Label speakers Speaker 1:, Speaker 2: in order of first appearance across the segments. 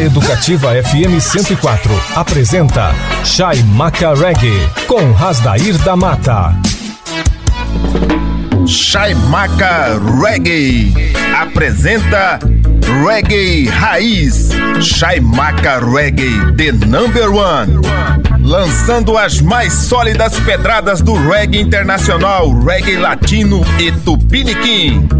Speaker 1: A Educativa FM 104 apresenta Chai Maca Reggae com Rasdair da Mata.
Speaker 2: Chai Maca Reggae apresenta Reggae Raiz. Chai Maca Reggae, the number one. Lançando as mais sólidas pedradas do reggae internacional, reggae latino e tupiniquim.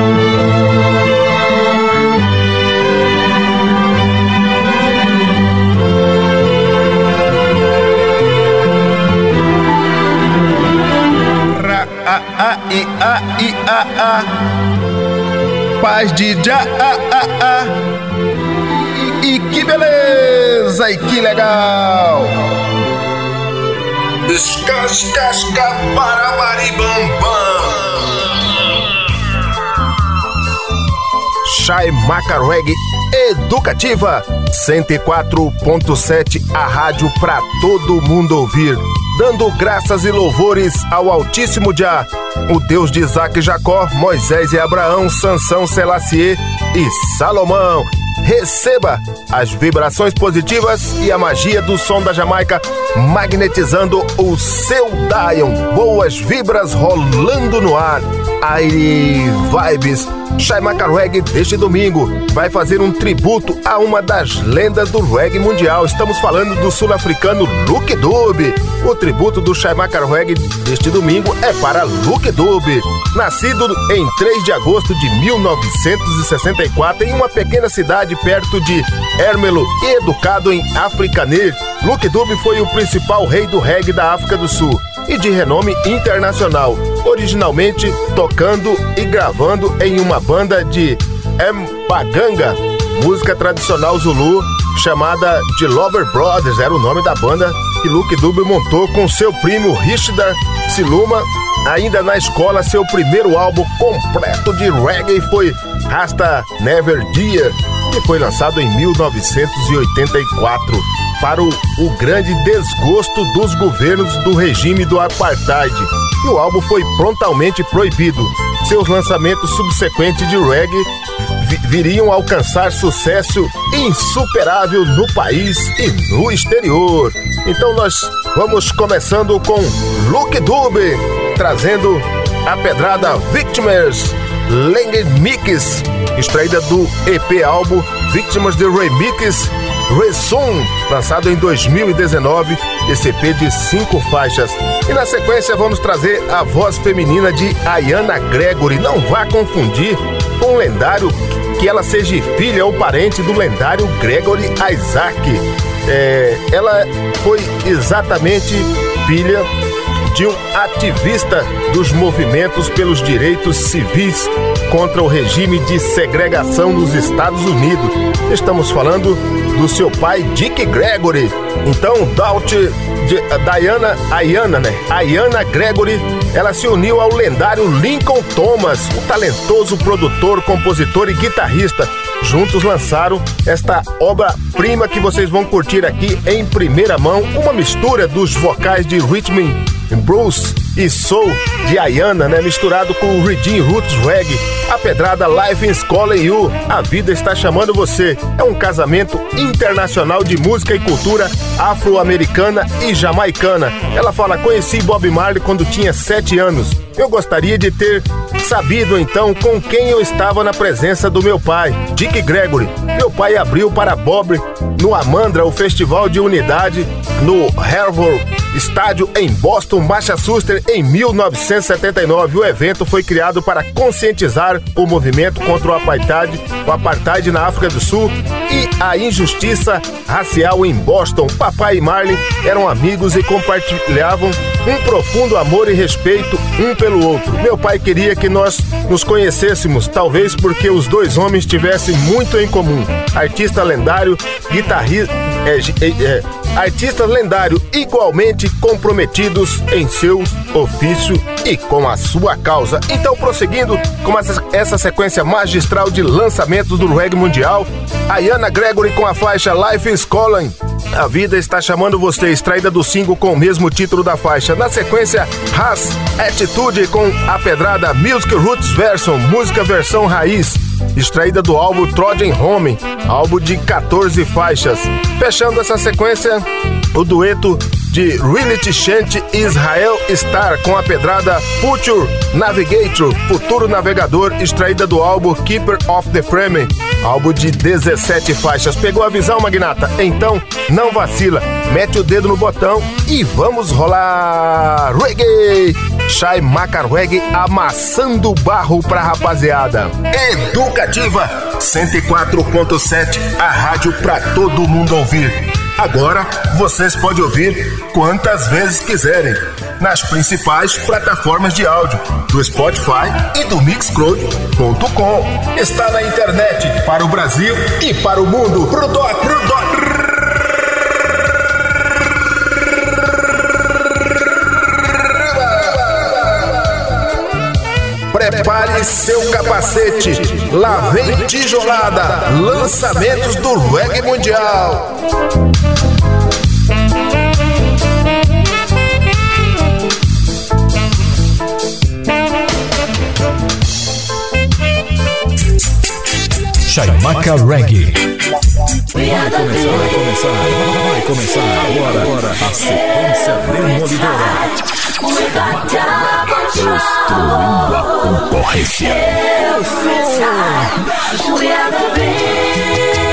Speaker 2: I a i a a. Paz de já a a a. E, que beleza e que legal. Descascasca para maribambam Chai Macarweg Educativa 104.7 a rádio para todo mundo ouvir dando graças e louvores ao Altíssimo Jah, o Deus de Isaac Jacó, Moisés e Abraão, Sansão, Selassie e Salomão. Receba as vibrações positivas e a magia do som da Jamaica magnetizando o seu Dion. Boas vibras rolando no ar. Aire Vibes. Shaimaka Reggae deste domingo vai fazer um tributo a uma das lendas do reggae mundial. Estamos falando do sul-africano Luke Dube. O tributo do Shaimaka Reggae deste domingo é para Luke Dube. Nascido em 3 de agosto de 1964 em uma pequena cidade perto de Ermelo e educado em Afrikaner, Luke Dube foi o principal rei do reggae da África do Sul e de renome internacional, originalmente tocando e gravando em uma banda de Mpaganga, música tradicional zulu chamada de Lover Brothers, era o nome da banda que Luke Dube montou com seu primo Richard Siluma. Ainda na escola, seu primeiro álbum completo de reggae foi Rasta Never Dear, que foi lançado em 1984 para o, o, grande desgosto dos governos do regime do apartheid. E o álbum foi prontamente proibido. Seus lançamentos subsequentes de reggae vi viriam alcançar sucesso insuperável no país e no exterior. Então nós vamos começando com Luke Dube, trazendo a pedrada Victims Lang Mix, extraída do EP álbum Vítimas de Remix Resum, lançado em 2019, esse EP de cinco faixas. E na sequência vamos trazer a voz feminina de Ayana Gregory. Não vá confundir com o lendário que ela seja filha ou parente do lendário Gregory Isaac. É, ela foi exatamente filha de um ativista dos movimentos pelos direitos civis contra o regime de segregação nos Estados Unidos. Estamos falando do seu pai Dick Gregory. Então, Daut, Diana, Ayana, né? Ayana Gregory, ela se uniu ao lendário Lincoln Thomas, o talentoso produtor, compositor e guitarrista. Juntos lançaram esta obra-prima que vocês vão curtir aqui em primeira mão, uma mistura dos vocais de Richmond Bruce e Soul de Ayana, né? Misturado com o Redeem Roots Reggae. A pedrada Life in School You, a vida está chamando você. É um casamento internacional de música e cultura afro-americana e jamaicana. Ela fala: Conheci Bob Marley quando tinha sete anos. Eu gostaria de ter sabido então com quem eu estava na presença do meu pai, Dick Gregory. Meu pai abriu para Bob no Amandra o Festival de Unidade no Harvard Estádio em Boston, Massachusetts, em 1979. O evento foi criado para conscientizar o movimento contra o apartheid, o apartheid na África do Sul e a injustiça racial em Boston. Papai e Marley eram amigos e compartilhavam um profundo amor e respeito um pelo outro. Meu pai queria que nós nos conhecêssemos, talvez porque os dois homens tivessem muito em comum. Artista lendário, guitarrista, é, é, artistas lendários igualmente comprometidos em seu ofício e com a sua causa. Então, prosseguindo com essa sequência magistral de lançamentos do reggae mundial, a Gregory com a faixa Life is Calling. A vida está chamando você, extraída do single com o mesmo título da faixa. Na sequência, Has Attitude com a pedrada Music Roots Version, música versão raiz extraída do álbum Trojan Home, álbum de 14 faixas. Fechando essa sequência, o dueto de Reality Chant Israel Star com a pedrada Future Navigator, Futuro Navegador, extraída do álbum Keeper of the Frame, álbum de 17 faixas. Pegou a visão, Magnata? Então não vacila, mete o dedo no botão e vamos rolar reggae! Shai Macarweg amassando barro pra rapaziada. Educativa 104.7, a rádio pra todo mundo ouvir. Agora vocês podem ouvir quantas vezes quiserem nas principais plataformas de áudio do Spotify e do Mixcloud.com. Está na internet para o Brasil e para o mundo. Pro dó, pro. Prepare seu capacete. Lá vem tijolada. Lançamentos do reggae mundial.
Speaker 1: Chaimaca Reggae.
Speaker 3: Vai começar, vai começar, vai começar agora, agora a sequência demolidora. Destruindo a concorrência.
Speaker 4: We are the victims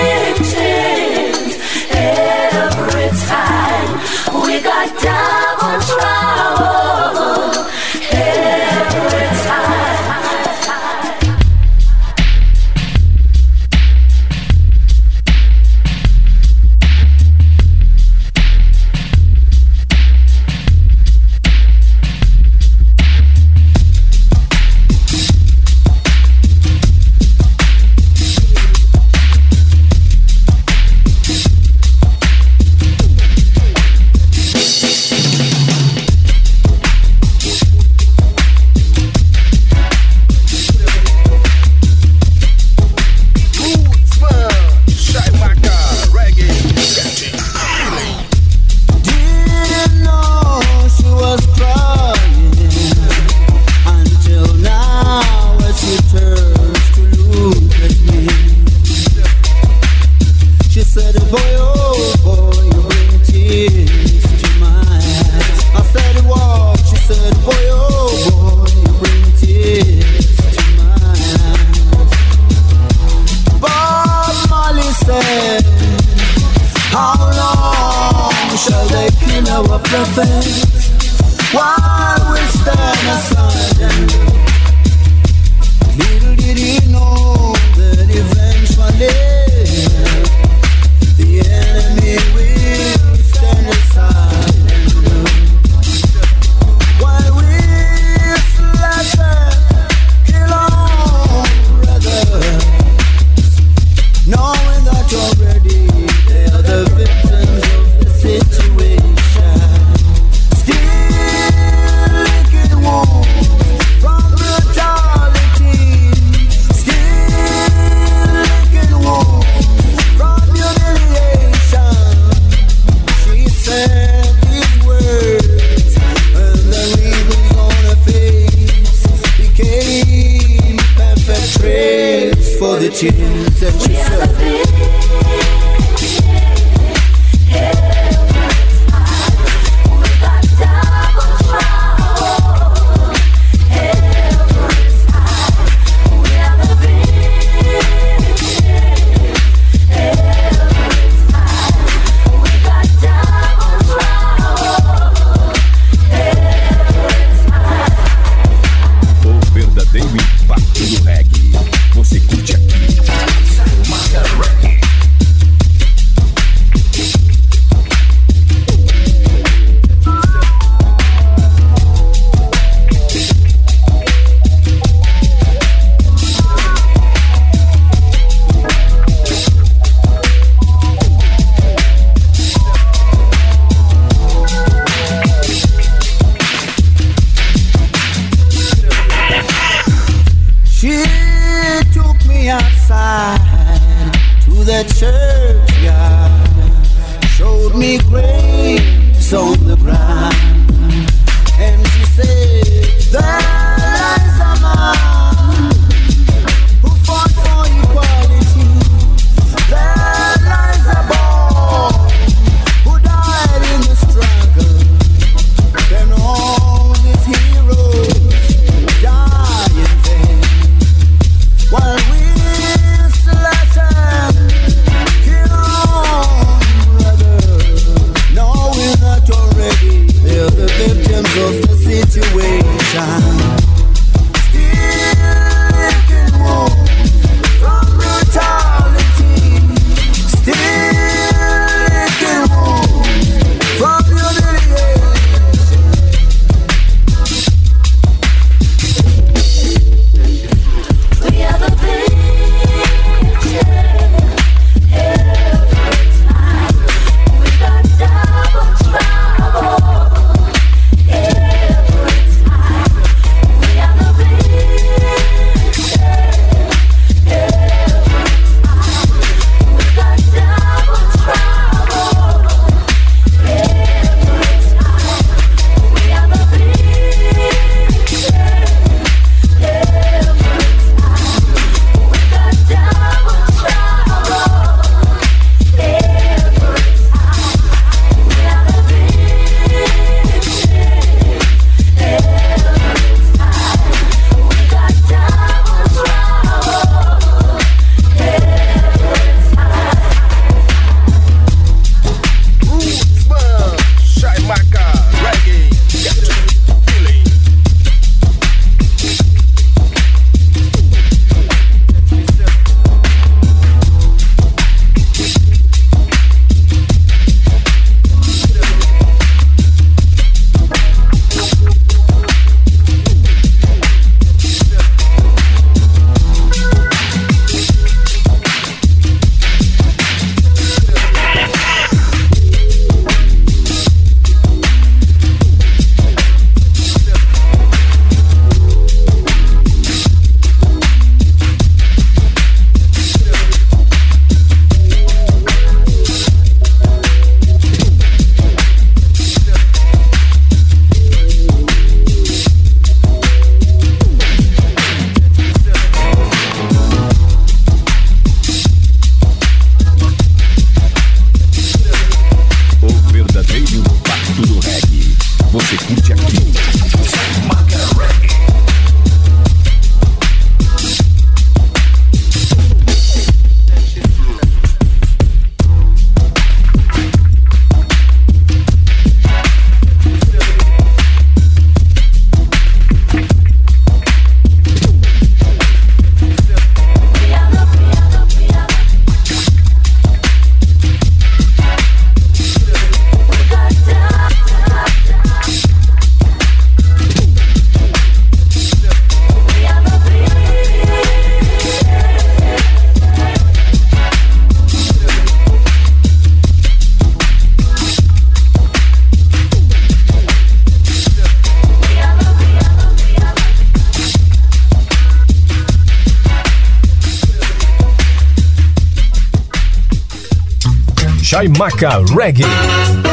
Speaker 1: Chaimaca Reggae.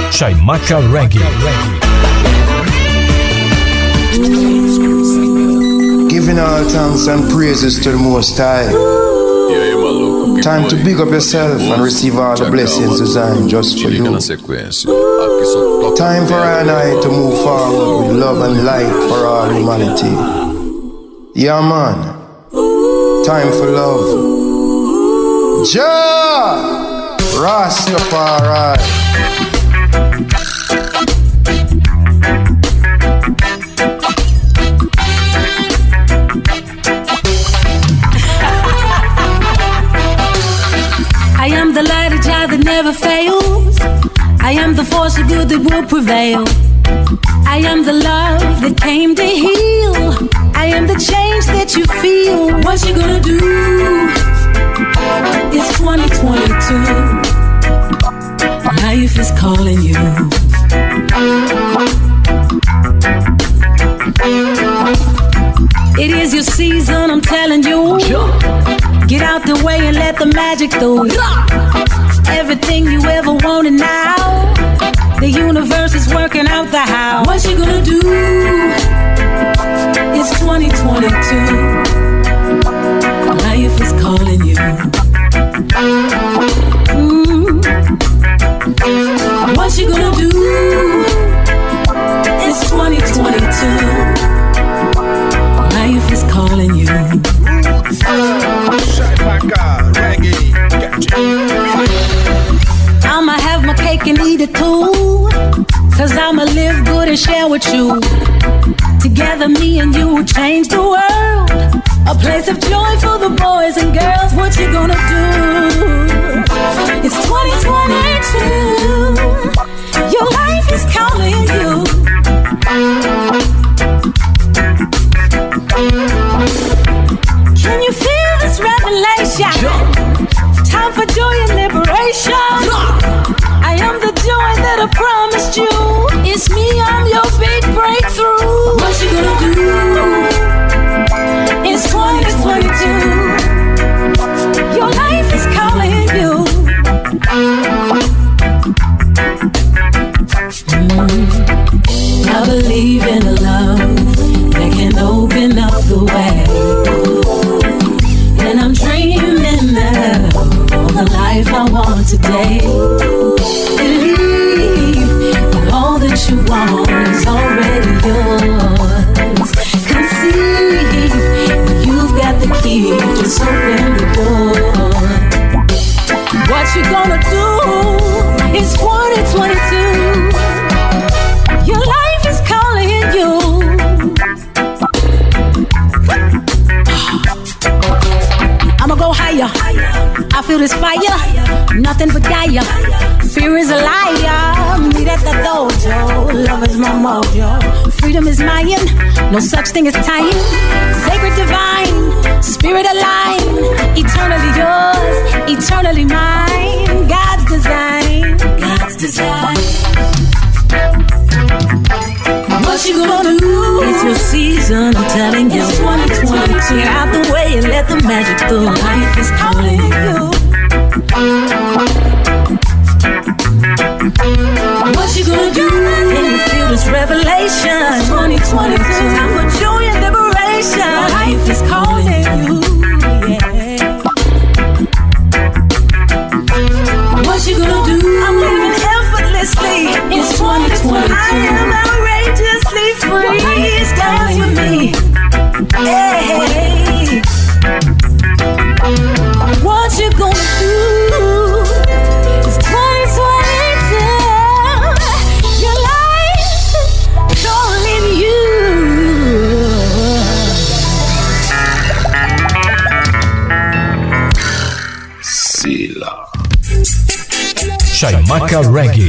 Speaker 1: Chaimaca Reggae.
Speaker 5: Giving all thanks and praises to the Most High. Time to big up yourself and receive all the blessings designed just for you. Time for I and I to move forward with love and light for all humanity. Yeah, man. Time for love. Jah Rastafari.
Speaker 6: I am the light of Jah that never fails. I am the force of good that will prevail. I am the love that came to heal. I am the change that you feel. What you gonna do? It's 2022. Life is calling you. It is your season, I'm telling you. Get out the way and let the magic through. Everything you ever wanted now. The universe is working out the how. What you gonna do? It's 2022. And you will change the world. A place of joy for the boys and girls. What you gonna do? It's 2022. Your life is calling you. Can you feel this revelation? Time for joy and liberation. I am the joy that I promised you. It's me, No such thing as time. Sacred divine, spirit aligned. Eternally yours, eternally mine. God's design. God's design. What you gonna do? It's your season, I'm telling you. It's 2022. Get out the way and let the magic through. Life is calling you It's 2022. Time for joy and liberation. Life is calling
Speaker 1: Reggae.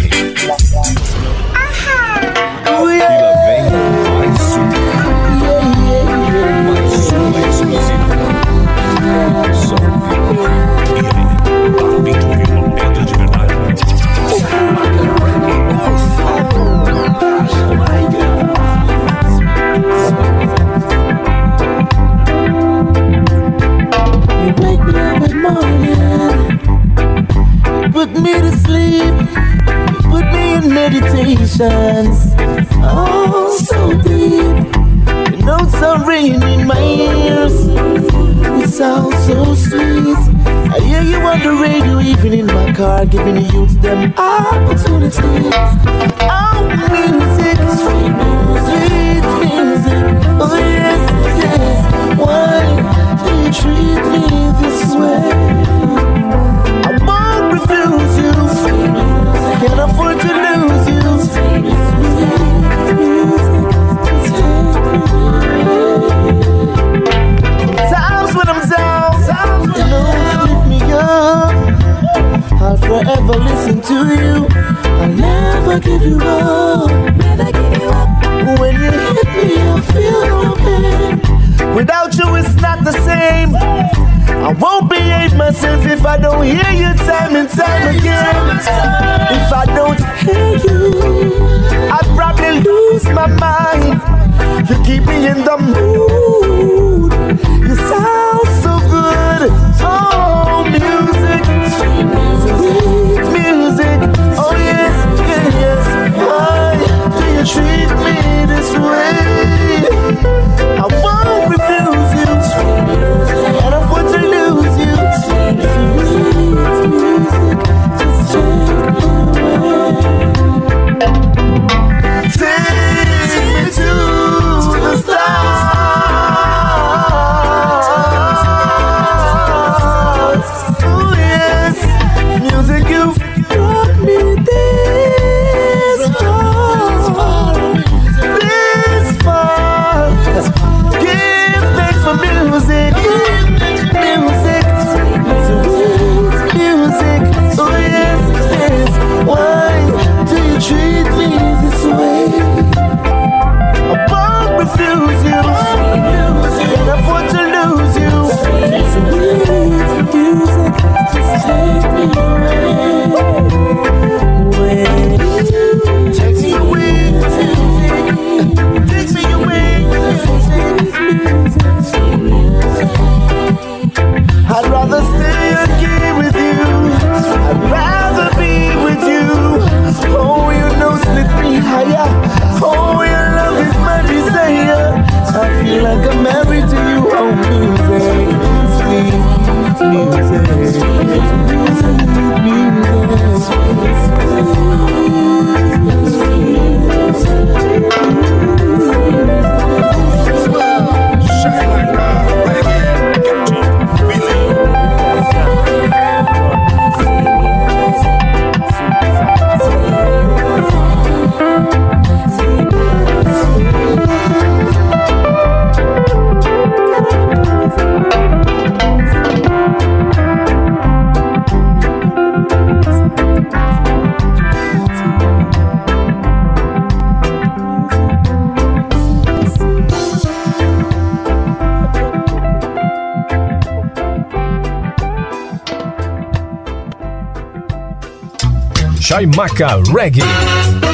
Speaker 1: Chaimaca Reggae.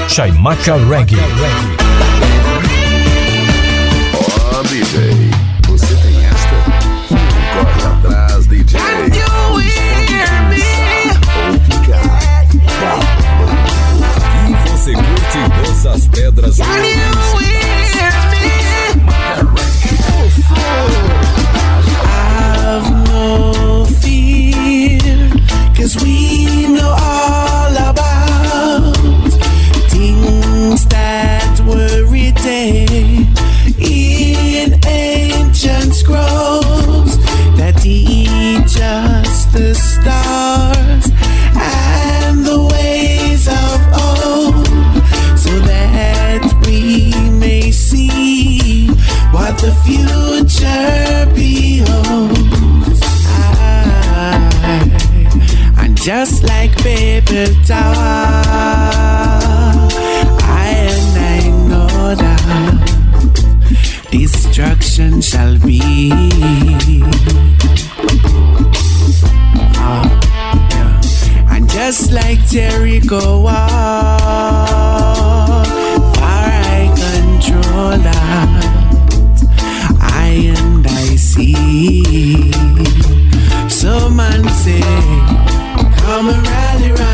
Speaker 1: Chaimaca Reggae.
Speaker 3: Oh, DJ, você tem esta? Corre atrás, DJ. Can you hear me? Ou ficar. Aqui você curte danças pedras.
Speaker 7: Can you hear me? Oh, fool. I've no fear, cause we stars and the ways of old, so that we may see what the future beholds. I, I'm just like paper tower. I and I know that Destruction shall be. just like Jericho wall. Far I control that I and I see. So man say, come and rally round.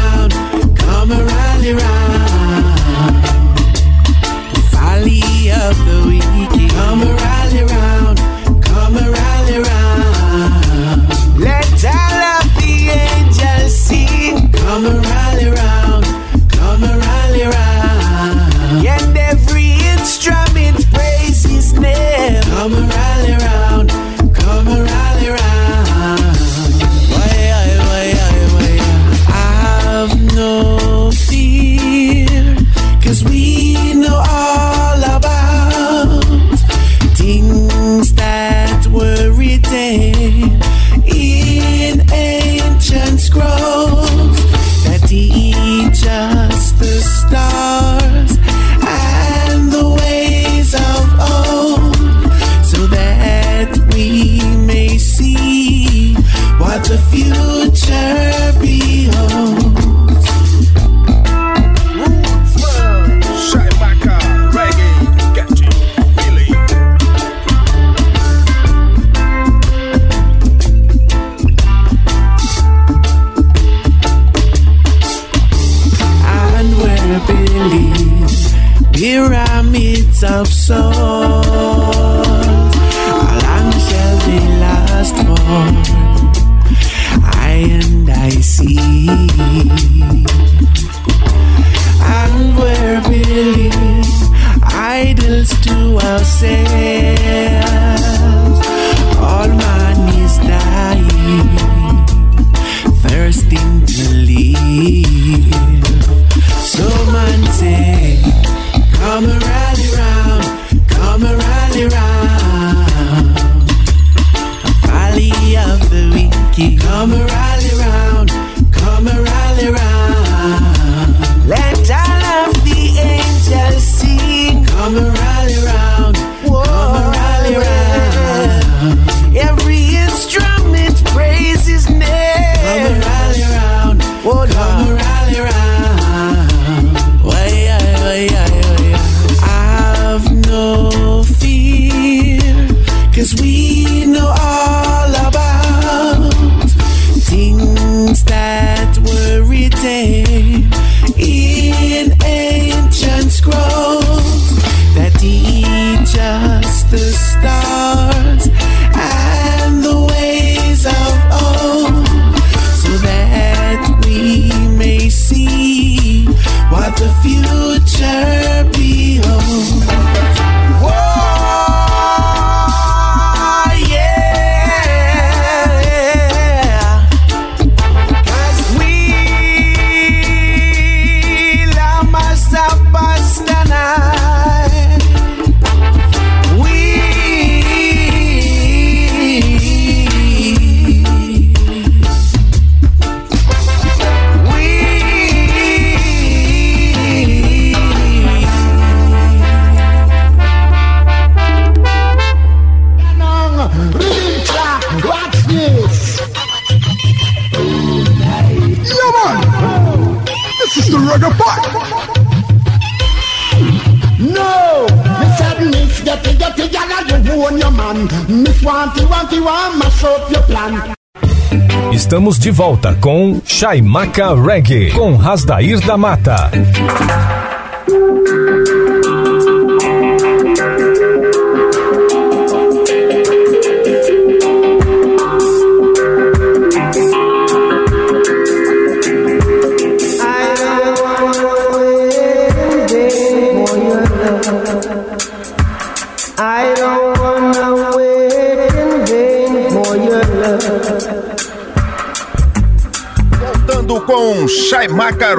Speaker 1: Chaimaca Reggae,
Speaker 4: com Rasdair da Mata.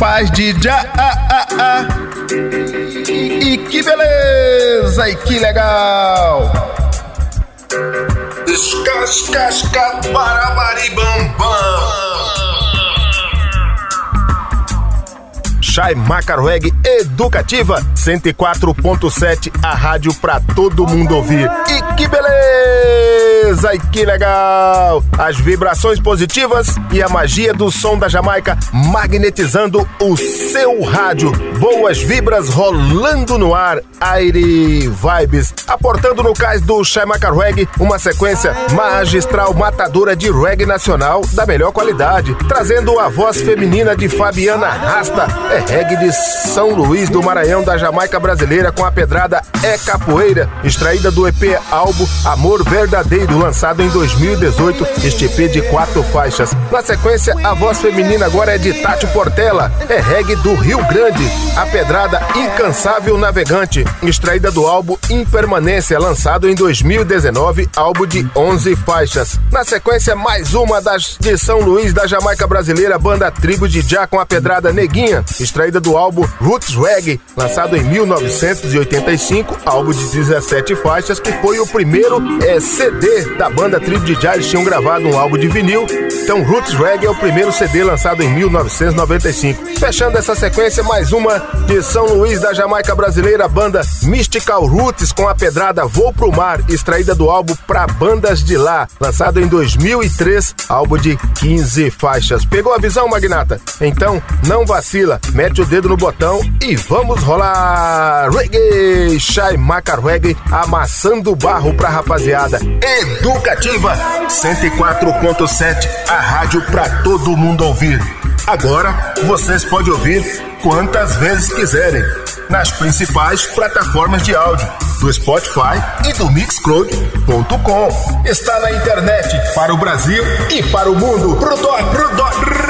Speaker 8: Faz de já. Ah, ah, ah. ah. E que beleza! E que legal! Descascasca para Maribambam. Chai Macarweg Educativa 104.7, a rádio para todo mundo ouvir. E que beleza!
Speaker 2: Beleza? E que legal! As vibrações positivas e a magia do som da Jamaica magnetizando o seu rádio. Boas vibras rolando no ar, aire vibes, aportando no cais do Shaimaka Reggae uma sequência magistral matadora de reggae nacional da melhor qualidade, trazendo a voz feminina de Fabiana Rasta, é reggae de São Luís do Maranhão da Jamaica brasileira com a pedrada É Capoeira, extraída do EP álbum Amor Verdadeiro, lançado em 2018, este EP de quatro faixas. Na sequência, a voz feminina agora é de Tati Portela, é reggae do Rio Grande, a pedrada Incansável Navegante, extraída do álbum Impermanência, lançado em 2019, álbum de 11 faixas. Na sequência, mais uma das de São Luís da Jamaica brasileira, banda Tribo de Já com a pedrada Neguinha, extraída do álbum Roots Reggae, lançado em 1985, álbum de 17 faixas, que foi o primeiro eh, CD da banda Tribo de. Eles tinham gravado um álbum de vinil, então Roots Reggae é o primeiro CD lançado em 1995. Fechando essa sequência, mais uma de São Luís da Jamaica brasileira, banda Mystical Roots com a pedrada Vou Pro Mar, extraída do álbum Pra Bandas de Lá, lançado em 2003, álbum de 15 faixas. Pegou a visão, Magnata? Então, não vacila, mete o dedo no botão e vamos rolar reggae, Shai Maca Reggae, amassando barro pra rapaziada. Educativa 104.7, a rádio pra todo mundo ouvir. Agora vocês podem ouvir quantas vezes quiserem nas principais plataformas de áudio do Spotify e do Mixcloud.com. Está na internet para o Brasil e para o mundo. Pro dó, pro.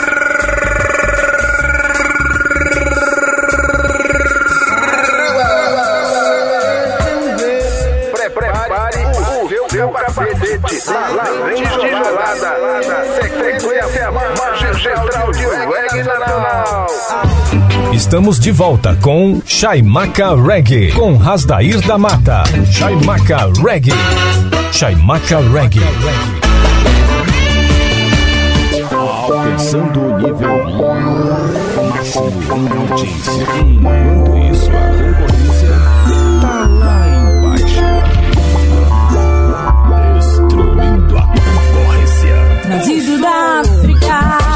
Speaker 2: Lá vem tijolada. Sequência magistral de reggae nacional.
Speaker 1: Estamos de volta com Shaimaka Reggae, com Rasdair da Mata. Shaimaka Reggae. Shaimaka Reggae.
Speaker 3: Alcançando o nível máximo em audiência.
Speaker 6: África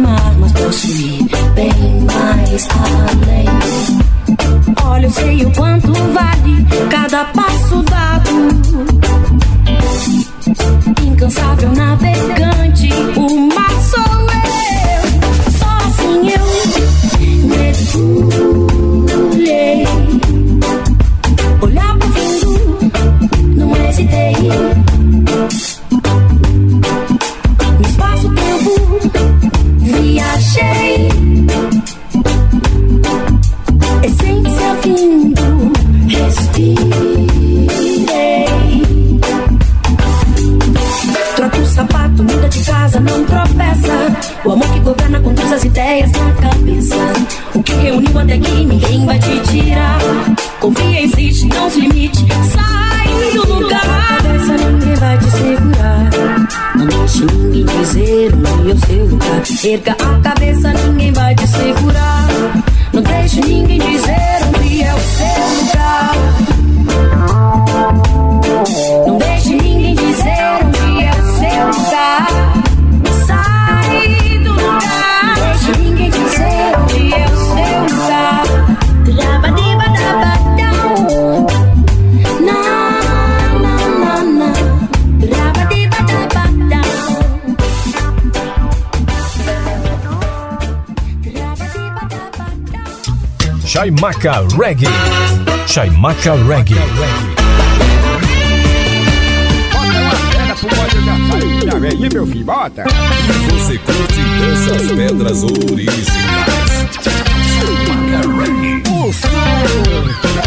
Speaker 6: amar, mas
Speaker 9: ir bem mais além. Olha, eu sei o quanto vale cada passo dado. Incansável navegante, o mar sou eu. Só assim eu mergulho. Circa
Speaker 1: Chaimaca Reggae. Chaimaca Reggae.
Speaker 10: Bota uma pedra pro meu filho, bota!
Speaker 3: Você curte essas pedras originais. Chaimaca Reggae.
Speaker 10: O som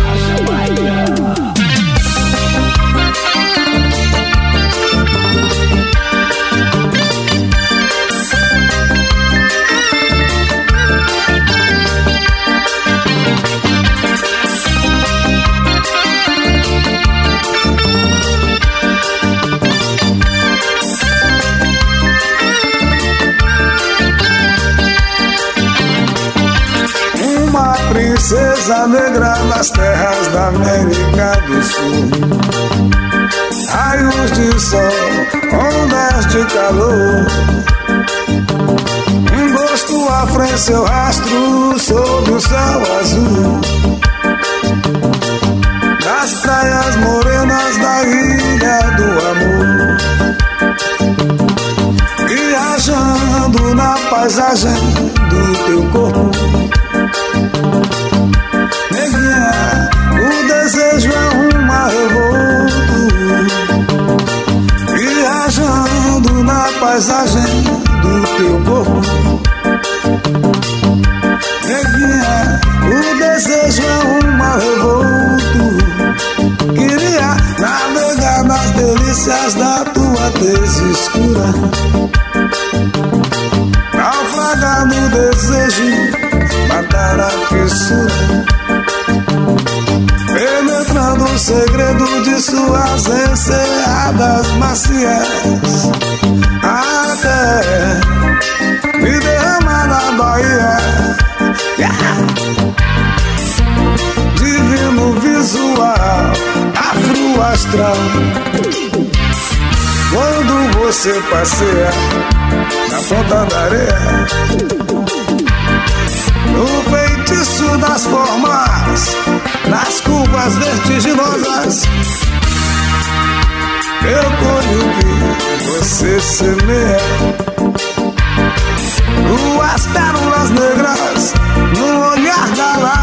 Speaker 11: princesa negra nas terras da América do Sul. Raios de sol, ondas de calor. Um gosto frente seu rastro sob o céu azul. Nas praias morenas da ilha do amor. Viajando na paisagem do teu corpo suas encerradas macias. Até me derramar na Bahia.
Speaker 3: Yeah.
Speaker 11: Divino visual, afroastral. Quando você passeia na ponta da areia No feitiço das formas nas curvas vertiginosas eu colhi você semeia Duas pérolas negras no olhar da lágrima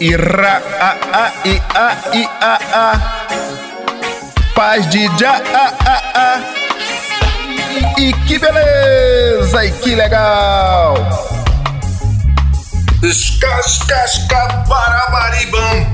Speaker 2: Ira, a, a, i, a, i, a, a. Paz de já, a, a, a. E que beleza, e que legal. Escascasca, barabaribam,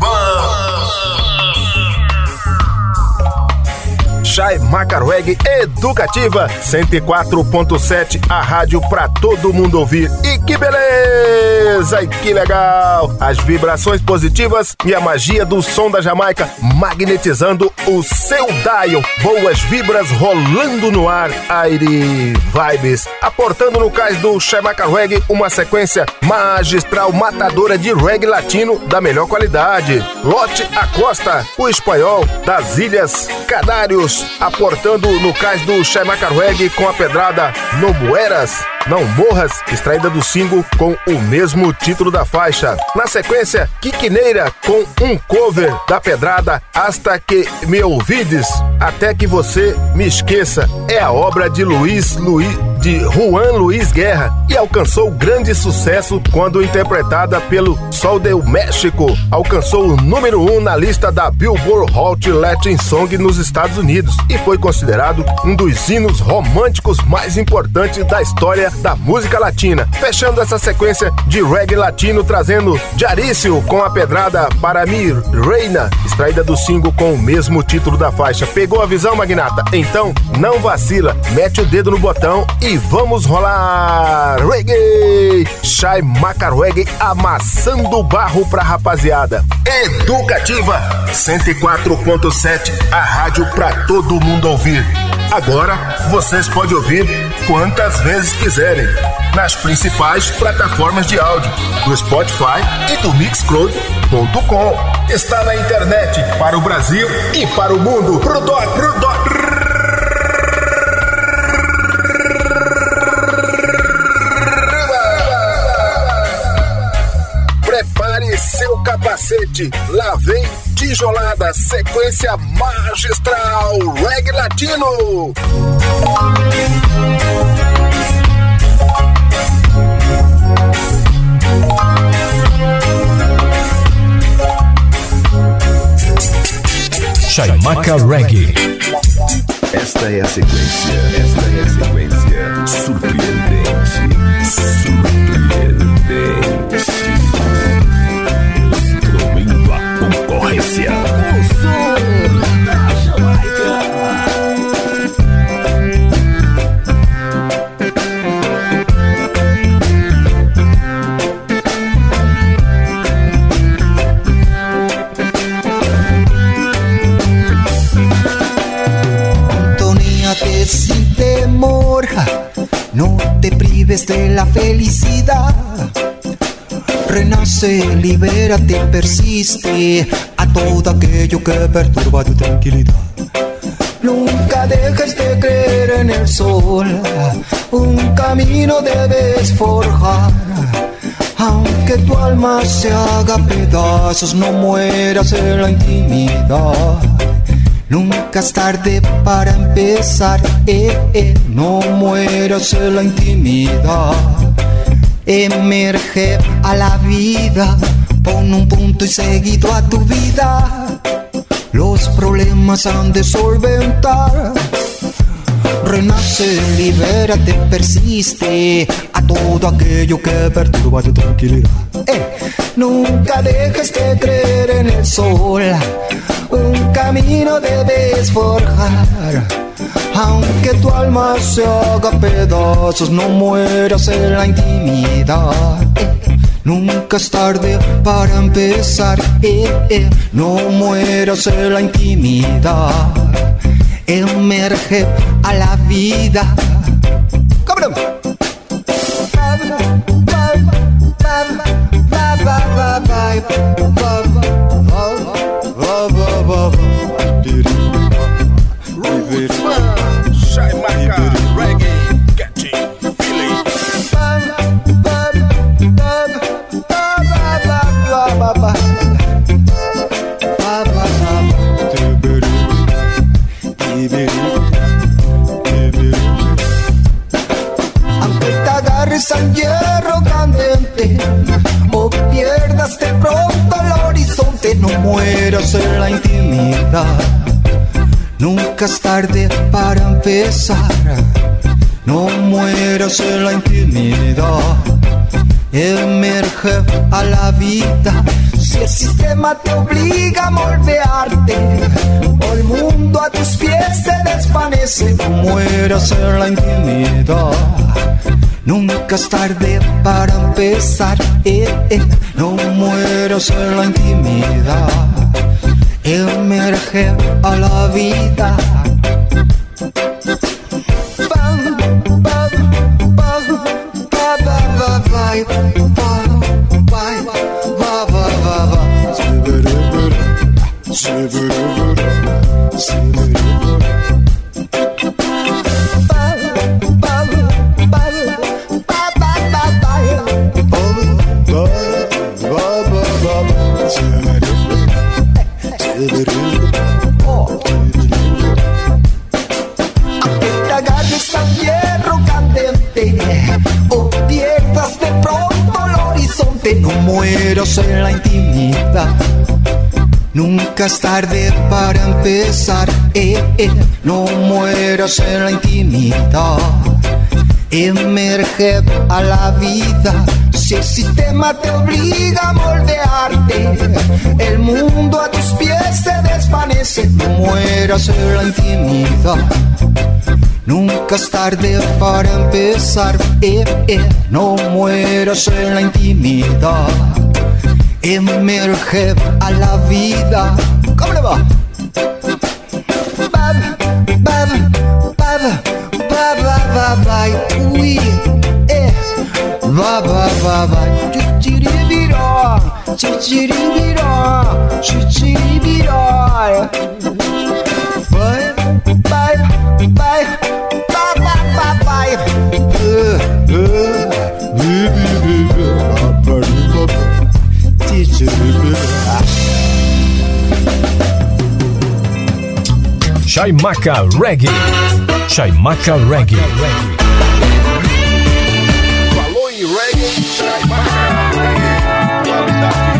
Speaker 2: Chai Macarweg Educativa 104.7, a rádio pra todo mundo ouvir. E que beleza! E que legal! As vibrações positivas e a magia do som da Jamaica magnetizando o seu dial. Boas vibras rolando no ar. Aire Vibes. Aportando no cais do Chai Macarweg uma sequência magistral matadora de reggae latino da melhor qualidade. Lote Acosta, o espanhol das Ilhas Canários aportando no cais do Chaimacarweg com a pedrada No Mueras, Não Morras, extraída do single com o mesmo título da faixa. Na sequência, Quiquineira com um cover da pedrada Hasta que me ouvides, até que você me esqueça. É a obra de Luiz Luiz de Juan Luiz Guerra e alcançou grande sucesso quando interpretada pelo Sol del México. Alcançou o número 1 um na lista da Billboard Hot Latin Song nos Estados Unidos e foi considerado um dos hinos românticos mais importantes da história da música latina. Fechando essa sequência de reggae latino, trazendo Jarício com a pedrada para mim, Reina, extraída do single com o mesmo título da faixa. Pegou a visão, Magnata? Então não vacila, mete o dedo no botão e vamos rolar reggae! Shai Maca Reggae amassando barro pra rapaziada. Educativa 104.7, a rádio pra todo mundo ouvir. Agora vocês podem ouvir quantas vezes quiserem nas principais plataformas de áudio do Spotify e do Mixcloud.com. Está na internet para o Brasil e para o mundo. Pro doc, pro doc. Capacete, lá vem tijolada, sequência magistral, reggae latino.
Speaker 1: Chaimaca Reggae.
Speaker 3: Esta é a sequência. Esta é a sequência surpreendente. Surpreendente.
Speaker 4: Te prives de la felicidad. Renace, libérate, persiste a todo aquello que perturba tu tranquilidad. Nunca dejes de creer en el sol, un camino debes forjar. Aunque tu alma se haga pedazos, no mueras en la intimidad. Nunca es tarde para empezar, eh, eh, no mueras en la intimidad. Emerge a la vida, pon un punto y seguido a tu vida. Los problemas han de solventar. Renace, libérate, persiste a todo aquello que perturba tu tranquilidad. Eh, nunca dejes de creer en el sol, un camino debes forjar. Aunque tu alma se haga pedazos, no mueras en la intimidad. Eh, nunca es tarde para empezar, eh, eh, no mueras en la intimidad. Emerge a la vida. ¡Cabrón! Mueras en la intimidad. Emerge a la vida. Si el sistema te obliga a moldearte, o el mundo a tus pies se desvanece, mueras en la intimidad. Nunca es tarde para empezar, eh, eh, no mueras en la intimidad. Emerge a la vida. nunca es tarde para empezar. Eh, eh. No mueras en la intimidad. Emerge a la vida. Si el sistema te obliga a moldearte, el mundo a tus pies se desvanece. No mueras en la intimidad. Nunca es tarde para empezar. Eh, eh. No mueras en la intimidad. Emerge a la vida. Come det! Bab, bab, bab, bab, bab, oui, eh, bab, bab, bab,
Speaker 1: Chaimaca Reggae. Chaimaca Reggae.
Speaker 12: Falou em reggae, Chaimaca Reggae.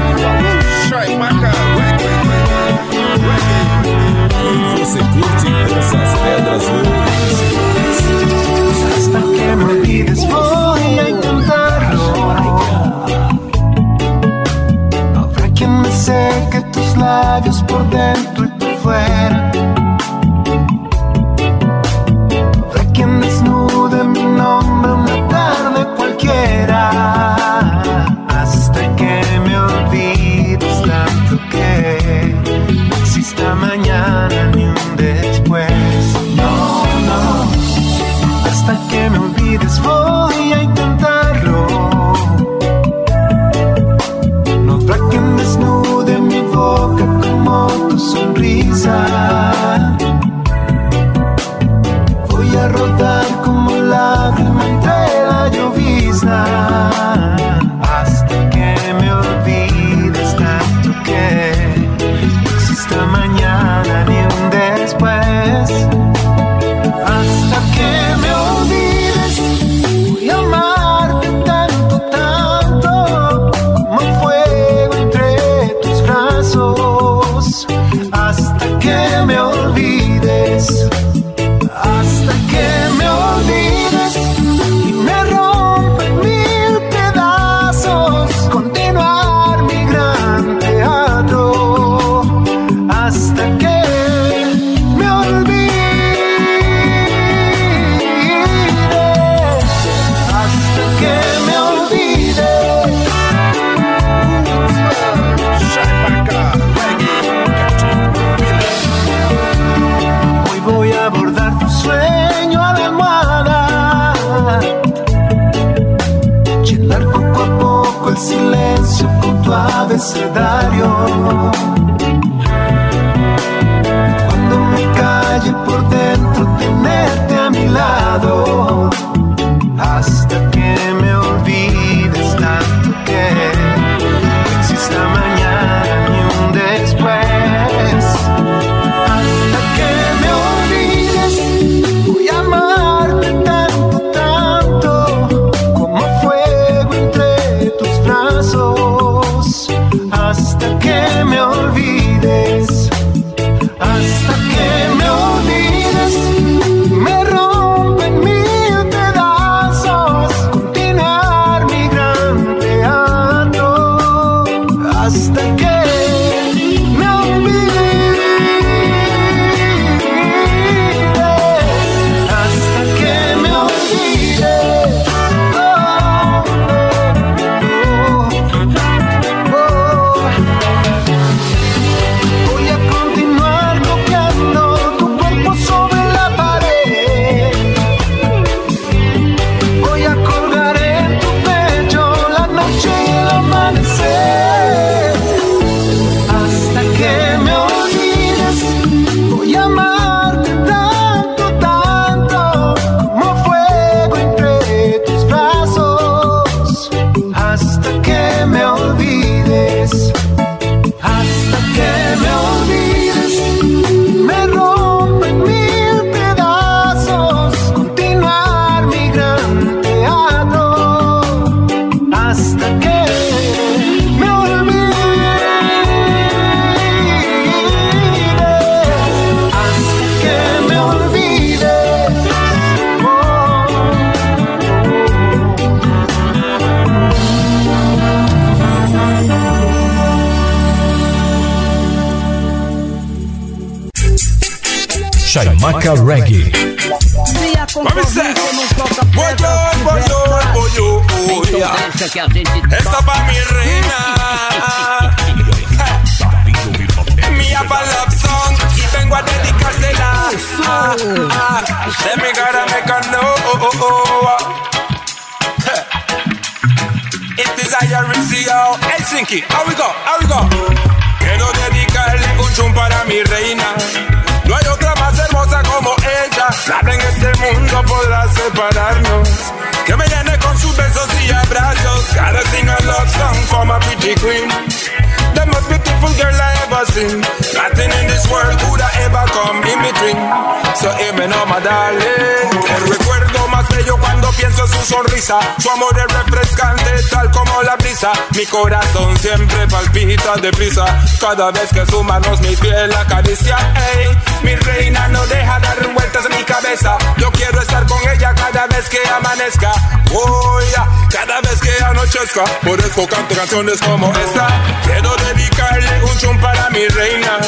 Speaker 13: Corazón siempre palpita deprisa. Cada vez que sus manos mi piel acaricia. Ey, mi reina no deja dar vueltas en mi cabeza. Yo quiero estar con ella cada vez que amanezca. Oh, yeah, cada vez que anochezca. Por eso canto canciones como esta. Quiero dedicarle un chum para mi reina.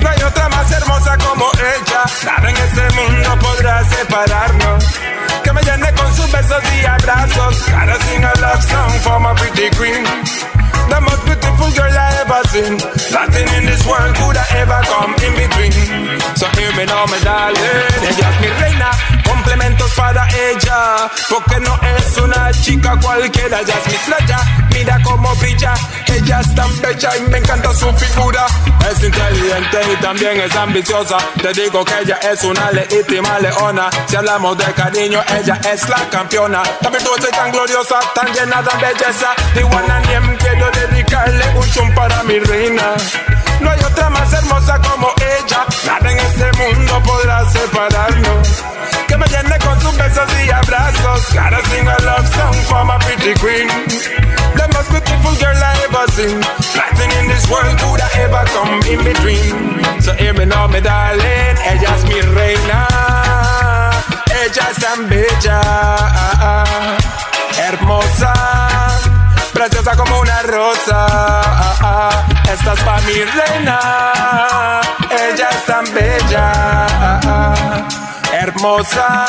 Speaker 13: No hay otra más hermosa como ella. Nada en este mundo podrá separarnos. Me llene con sus besos y abrazos. Gotta sing a love song for my pretty queen. The most beautiful girl I ever seen. Nothing in this world could have ever come in between. So hear me now, my darling. Ella es mi reina. Complementos para ella. Porque no es una chica cualquiera. Ella es mi estrella. Mira cómo brilla. Ella es tan bella y me encanta su figura. Es inteligente y también es ambiciosa. Te digo que ella es una legítima leona. Si hablamos de cariño, ella es la campeona. Tan virtuosa y tan gloriosa, tan llena de belleza. De Niem quiero dedicarle un chum para mi reina. No hay otra más hermosa como ella. Nada en este mundo podrá separarnos. Que me llene con sus besos y abrazos. Gotta sing a love song for my pretty queen. The most beautiful girl I ever seen. Nothing in this world could have ever come in between. So hear me now, mi darling. Ella es mi reina. Ella es tan bella. Hermosa. Preciosa como una rosa. Esta es pa' mi reina. Ella es tan bella. Hermosa.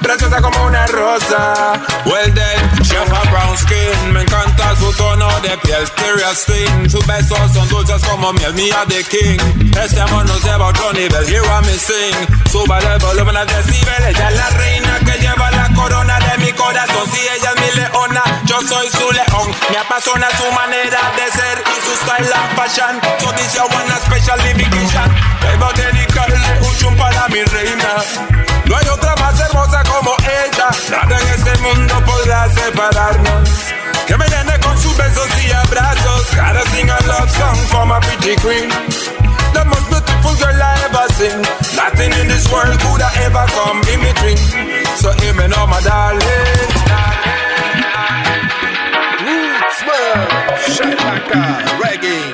Speaker 13: Preciosa como una rosa. Well then, she have a brown skin. Me encanta su tono de piel, Styria skin. Sus besos son dulces como miel mía de king. Este amor nos lleva a otro nivel, hear me sing. Súbale el volumen al decibel. Ella es la reina que lleva la corona de mi corazón. Si ella es mi leona, yo soy su león. Me apasiona su manera de ser y su style and fashion. So this is one special. Debo dedicarle para mi reina. No hay otra más hermosa como ella. Nada en este mundo podrá separarnos. Que me llene con sus besos y abrazos. Gotta sing a love song for my pretty queen. The most beautiful girl I ever seen. Nothing in this world could have ever come in between. So hear me now, my darling.
Speaker 2: Roots, man. Shaimaka, reggae,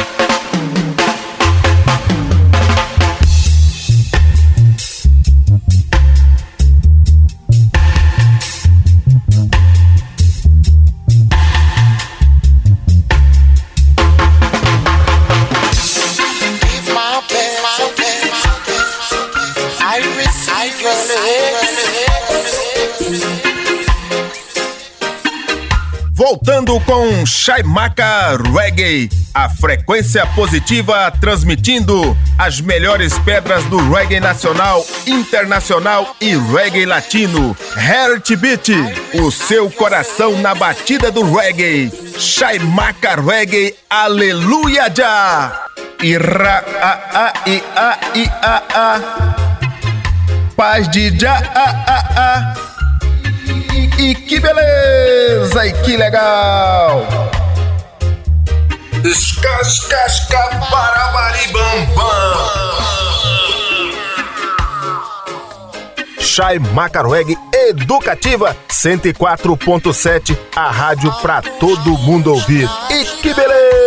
Speaker 2: Voltando com Shaimaka Reggae, a frequência positiva transmitindo as melhores pedras do reggae nacional, internacional e reggae latino. Heartbeat, o seu coração na batida do reggae. Shaimaka Reggae, aleluia já! Ira a a i a i a a. Paz de já a a a. E, e que beleza! E que legal! Escascasca Barabaribambam. Chai Macarweg Educativa 104.7, a rádio pra todo mundo ouvir. E que beleza!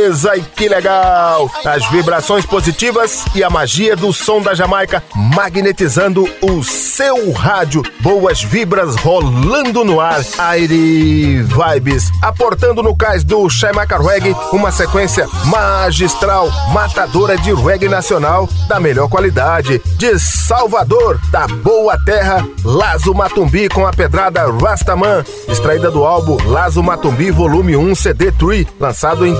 Speaker 2: E que legal! As vibrações positivas e a magia do som da Jamaica magnetizando o seu rádio. Boas vibras rolando no ar. Aire Vibes aportando no cais do Chai Macarweg uma sequência magistral, matadora de reggae nacional da melhor qualidade. De Salvador, da Boa Terra, Lazo Matumbi com a pedrada Rastaman, extraída do álbum Lazo Matumbi Volume 1 CD 3, lançado em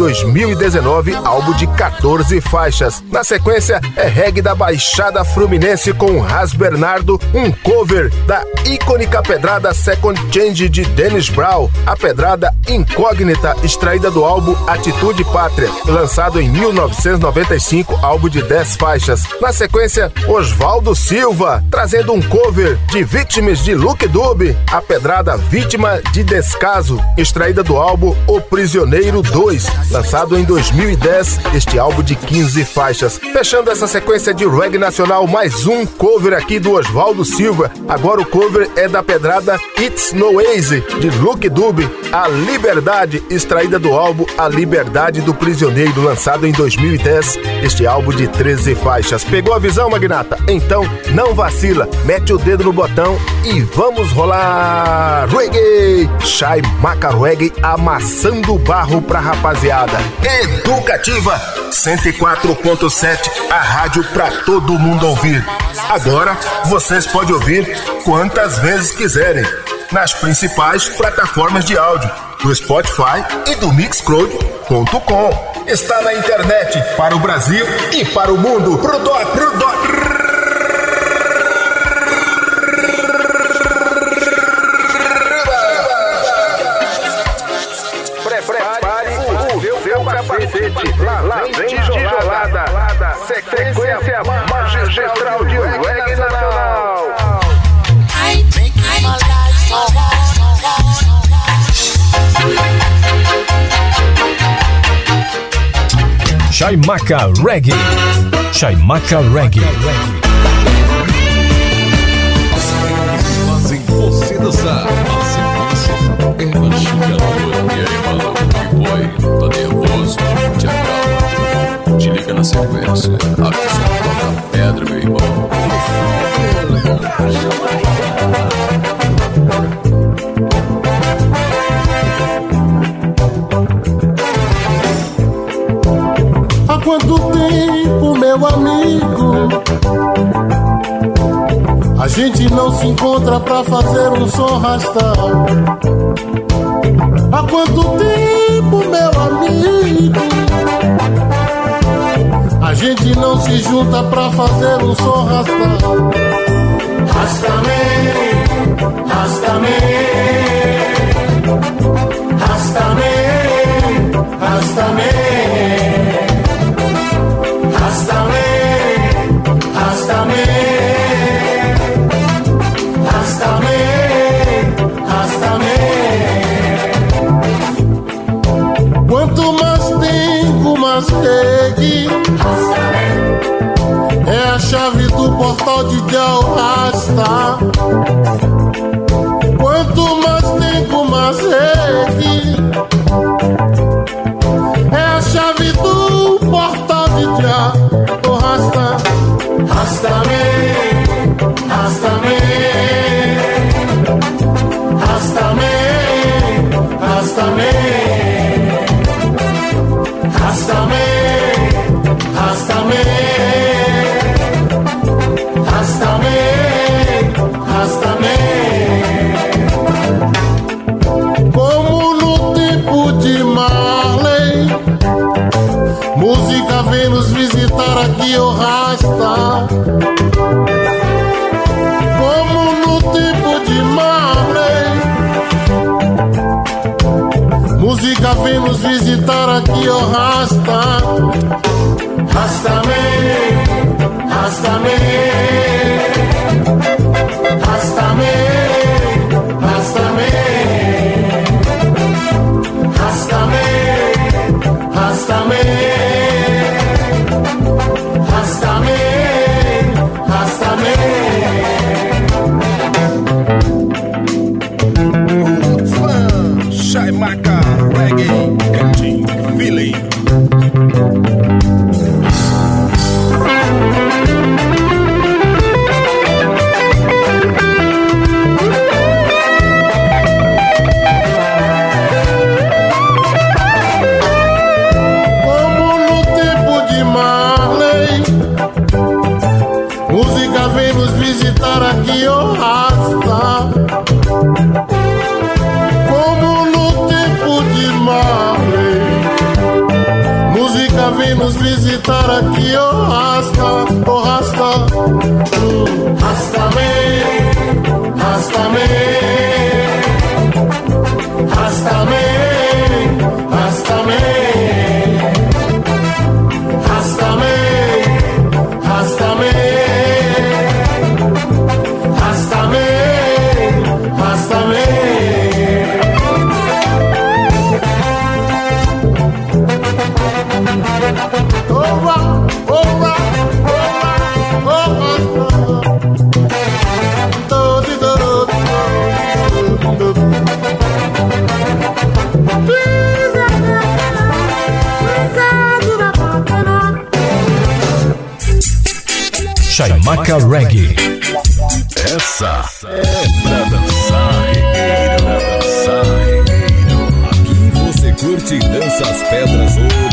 Speaker 2: 2019, álbum de 14 faixas. Na sequência, é reggae da Baixada Fluminense com Ras Bernardo, um cover da icônica pedrada Second Change de Dennis Brown, a pedrada Incógnita, extraída do álbum Atitude Pátria, lançado em 1995, álbum de 10 faixas. Na sequência, Oswaldo Silva, trazendo um cover de Vítimas de Luke Dube, a pedrada Vítima de Descaso, extraída do álbum O Prisioneiro 2, lançado em 2010, este álbum de 15 faixas. Fechando essa sequência de reggae nacional, mais um cover aqui do Oswaldo Silva. Agora o cover é da pedrada It's No Easy, de Luke Dube, A Liberdade, extraída do álbum A Liberdade do Prisioneiro, lançado em 2010, este álbum de 13 faixas. Pegou a visão, Magnata? Então não vacila, mete o dedo no botão e vamos rolar reggae! Shai Maca Reggae amassando barro pra rapaziada. Educativa 104.7, a rádio pra todo mundo ouvir. Agora vocês podem ouvir quantas vezes quiserem nas principais plataformas de áudio do Spotify e do Mixcloud.com. Está na internet para o Brasil e para o mundo. Pro dó, pro dó. Seu capacete. Lá, lá vem tijolada. Sequência magistral de reggae nacional.
Speaker 14: I make my life so
Speaker 1: Chaimaca Reggae. Chaimaca Reggae.
Speaker 3: Fazem você dançar. A sequência é. Te liga na sequência. Aqui só toca pedra, meu irmão.
Speaker 15: Há quanto tempo, meu amigo? A gente não se encontra pra fazer um som rastão. Há quanto tempo, meu amigo? A gente não se junta pra fazer um som rastão. Rastamento, rastamento, rastamento, rastamento. Rede. É a chave do portal de Del Rasta. Quanto mais tempo, mais rede. É a chave do portal de Del Rasta. Rastamento, rastamento, rastamento, aqui, o rasta. Como no tempo de Marley, música vem nos visitar aqui, o rasta. Rastamento, rastamento,
Speaker 1: Chaimaca Reggae.
Speaker 3: Essa é pra dançar, regueiro, pra dançar, regueiro. Aqui você curte e dança as pedras originais.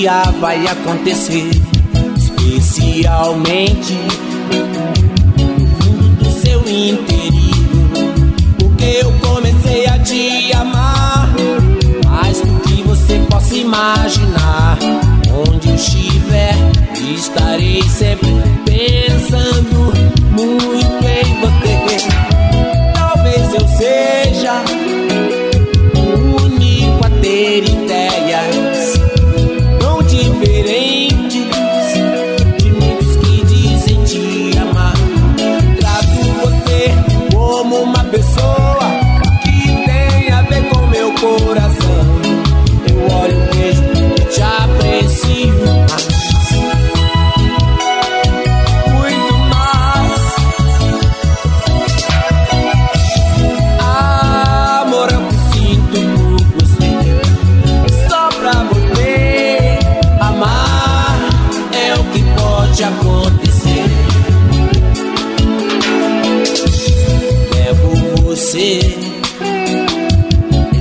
Speaker 7: Dia vai acontecer especialmente no fundo do seu interior porque eu comecei a te amar mais do que você possa imaginar. Onde eu estiver, estarei sempre pensando muito você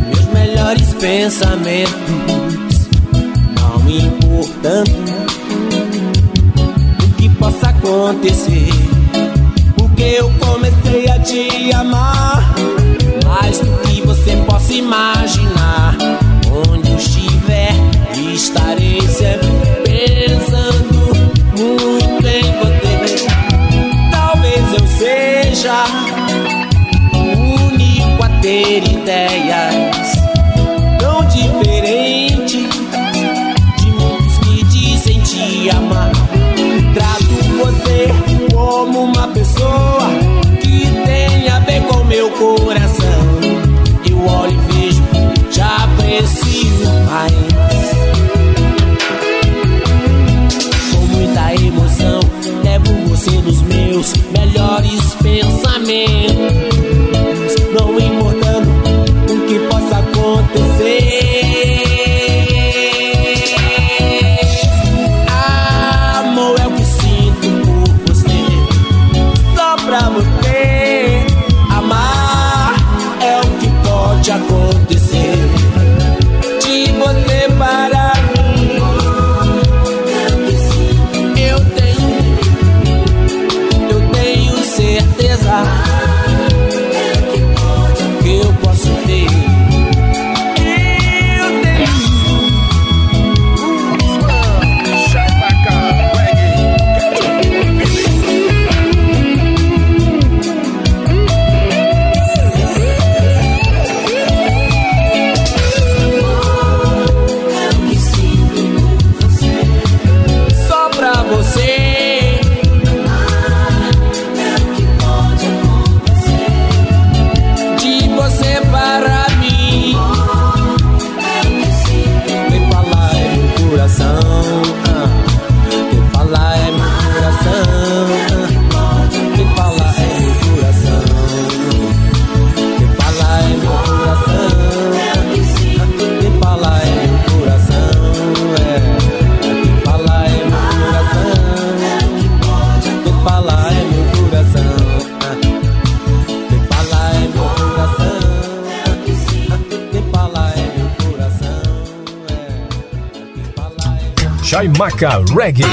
Speaker 7: meus melhores pensamentos, não me importando o que possa acontecer. Porque eu comecei a te amar mais do que você possa imaginar. Ter ideias tão diferentes de muitos que dizem te amar. Trato você como uma pessoa que tem a ver com meu coração. Eu olho e vejo, te aprecio mais. Com muita emoção, levo você nos meus melhores pensamentos.
Speaker 1: Chaimaca Reggae.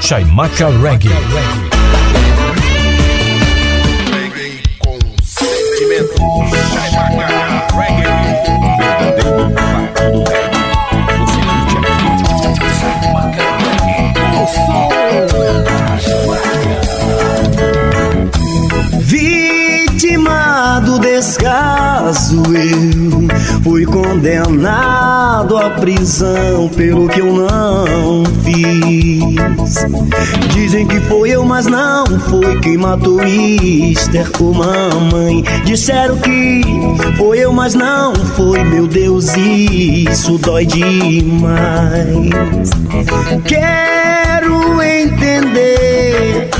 Speaker 1: Chaimaca Reggae.
Speaker 8: Reggae.
Speaker 3: Chaimaca Reggae.
Speaker 4: Vítima do descaso, eu fui condenado à prisão pelo que eu não Dizem que foi eu, mas não foi quem matou Esther ou mamãe. Disseram que foi eu, mas não foi, meu Deus, isso dói demais. Quero entender,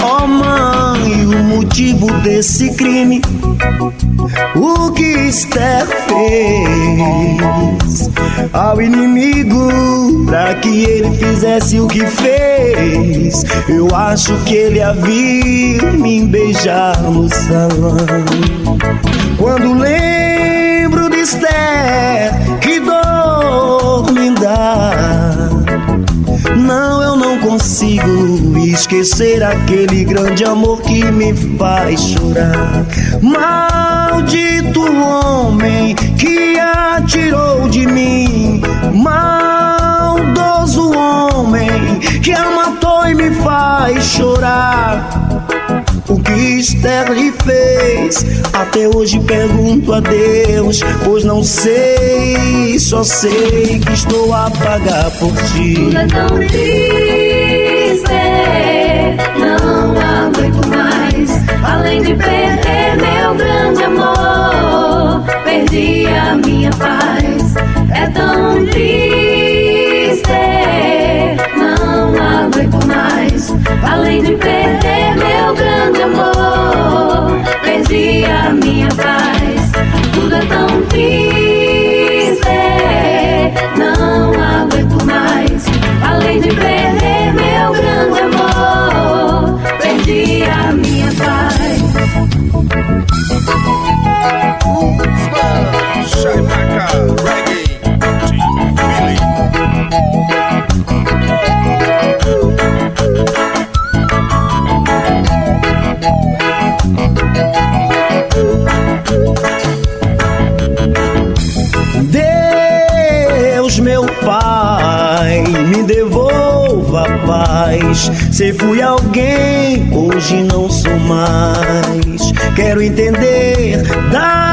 Speaker 4: ó mãe, o motivo desse crime. O que Esther fez ao inimigo para que ele fizesse o que fez? Eu acho que ele havia me beijar no salão. Quando lembro de Esther, consigo esquecer aquele grande amor que me faz chorar. Maldito homem que atirou de mim. Maldoso homem que a matou e me faz chorar. O que Esther lhe fez? Até hoje pergunto a Deus, pois não sei, só sei que estou a pagar por ti.
Speaker 16: Tudo é tão triste, não aguento mais. Além de perder meu grande amor, perdi a minha paz. É tão triste, não aguento mais. Além de perder meu grande amor, perdi a minha paz.
Speaker 8: Feeling.
Speaker 4: Deus, meu Pai, me devolva a paz. Se fui alguém, hoje não sou mais. Quero entender, dai-me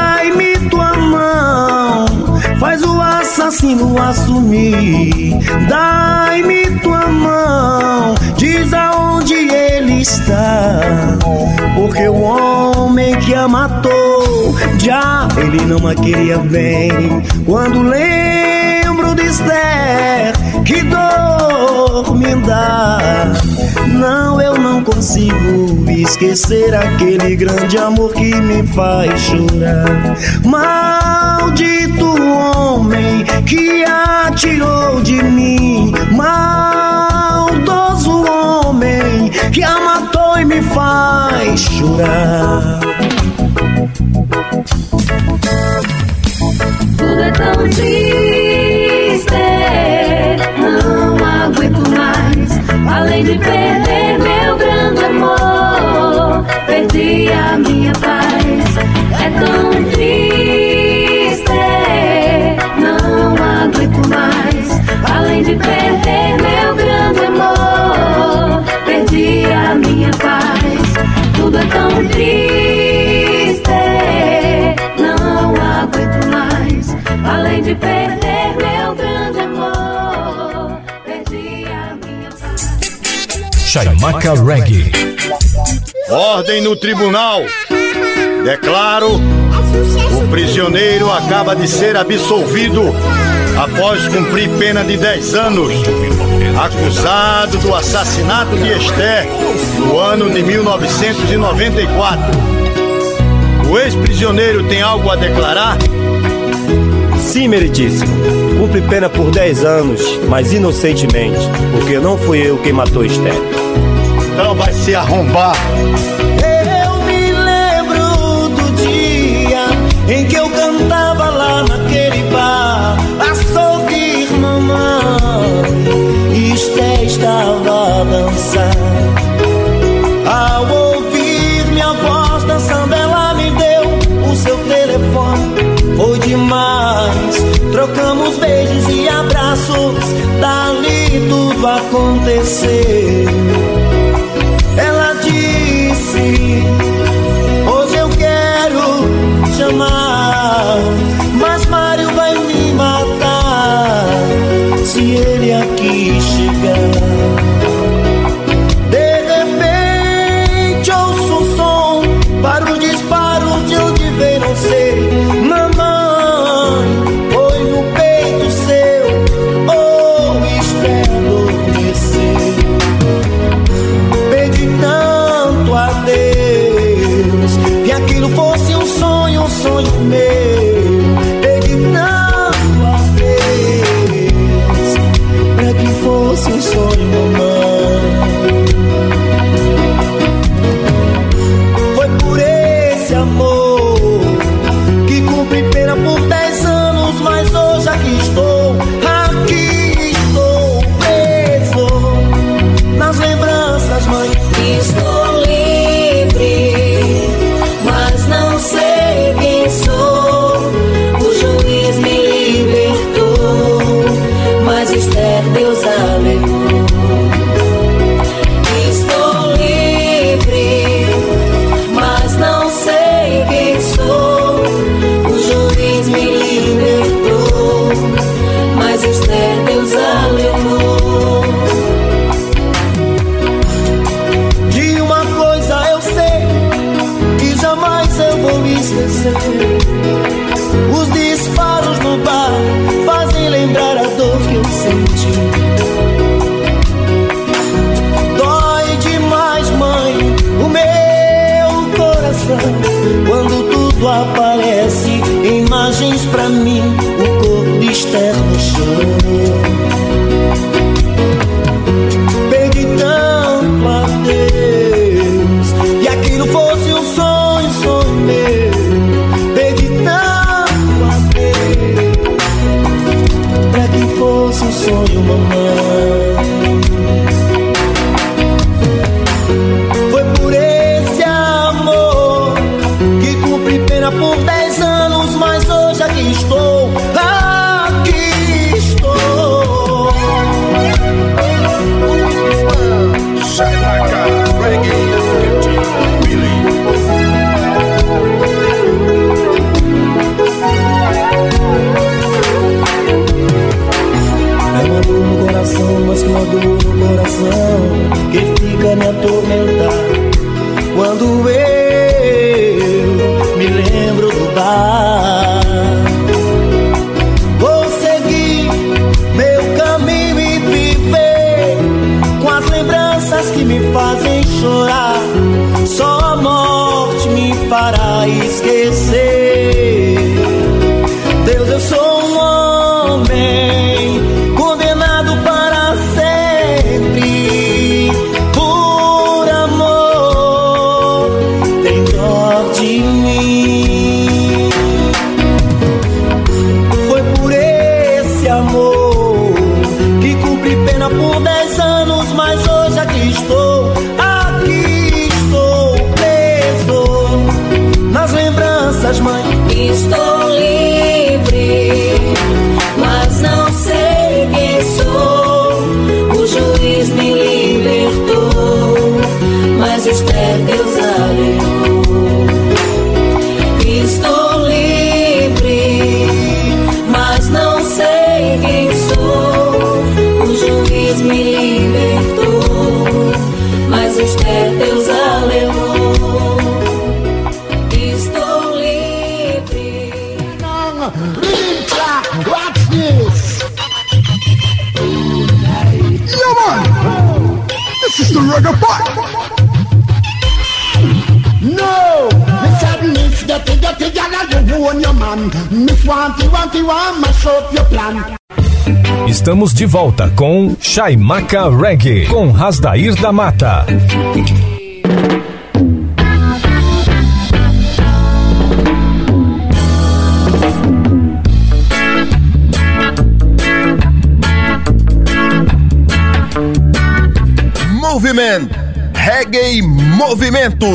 Speaker 4: assassino assumir. Dai-me tua mão. Diz aonde ele está. Porque o homem que a matou, já ele não a queria bem. Quando lembro de Esther, que dor me dá. Não, eu não consigo esquecer aquele grande amor que me faz chorar. Maldito homem que atirou de mim. Maldoso homem que a matou e me faz chorar.
Speaker 16: Tudo é tão triste, não. Além de perder meu grande amor, perdi a minha paz. É tão triste, não aguento mais. Além de perder meu grande amor, perdi a minha paz. Tudo é tão triste, não aguento mais. Além de perder
Speaker 1: Chaimaca Reggae.
Speaker 17: Ordem no tribunal. Declaro: o prisioneiro acaba de ser absolvido após cumprir pena de 10 anos, acusado do assassinato de Esther no ano de 1994. O ex-prisioneiro tem algo a declarar?
Speaker 18: Sim, meritíssimo. Cumpre pena por 10 anos, mas inocentemente, porque não fui eu quem matou Esther.
Speaker 17: Então vai se arrombar.
Speaker 4: Eu me lembro do dia em que eu dali tudo aconteceu. Ela disse: Hoje eu quero chamar, mas Mário vai me matar se ele aqui chegar.
Speaker 1: Estamos de volta com Shaimaka Reggae, com Rasdair da Mata.
Speaker 2: Movimento, reggae movimento.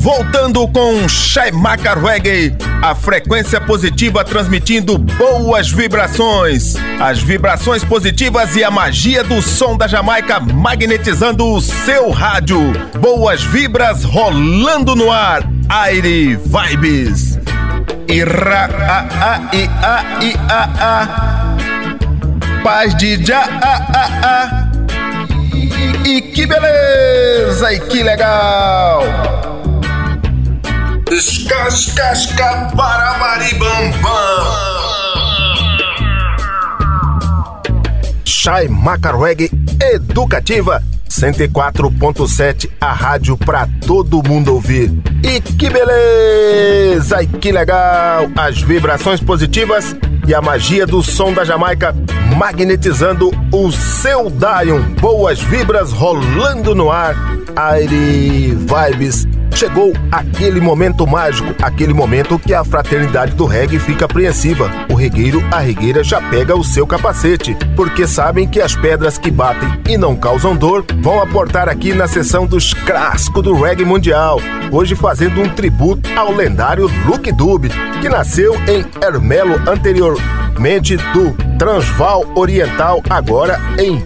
Speaker 2: Voltando com Shaimaka Reggae, a frequência positiva transmitindo boas vibrações. As vibrações positivas e a magia do som da Jamaica magnetizando o seu rádio. Boas vibras rolando no ar. Aire Vibes. Ira, a, a, i, a, i, a, a. Paz de já, a, a, a. E que beleza, e que legal! Escascasca barabaribambam. Shai Macarweg Educativa 104.7, a rádio pra todo mundo ouvir. E que beleza! E que legal! As vibrações positivas e a magia do som da Jamaica magnetizando o seu Dion. Boas vibras rolando no ar. Aire Vibes. Chegou aquele momento mágico, aquele momento que a fraternidade do reggae fica apreensiva. O regueiro, a regueira já pega o seu capacete, porque sabem que as pedras que batem e não causam dor vão aportar aqui na sessão dos clássicos do reggae mundial. Hoje fazendo um tributo ao lendário Luke Dube, que nasceu em Ermelo anteriormente do Transvaal Oriental, agora em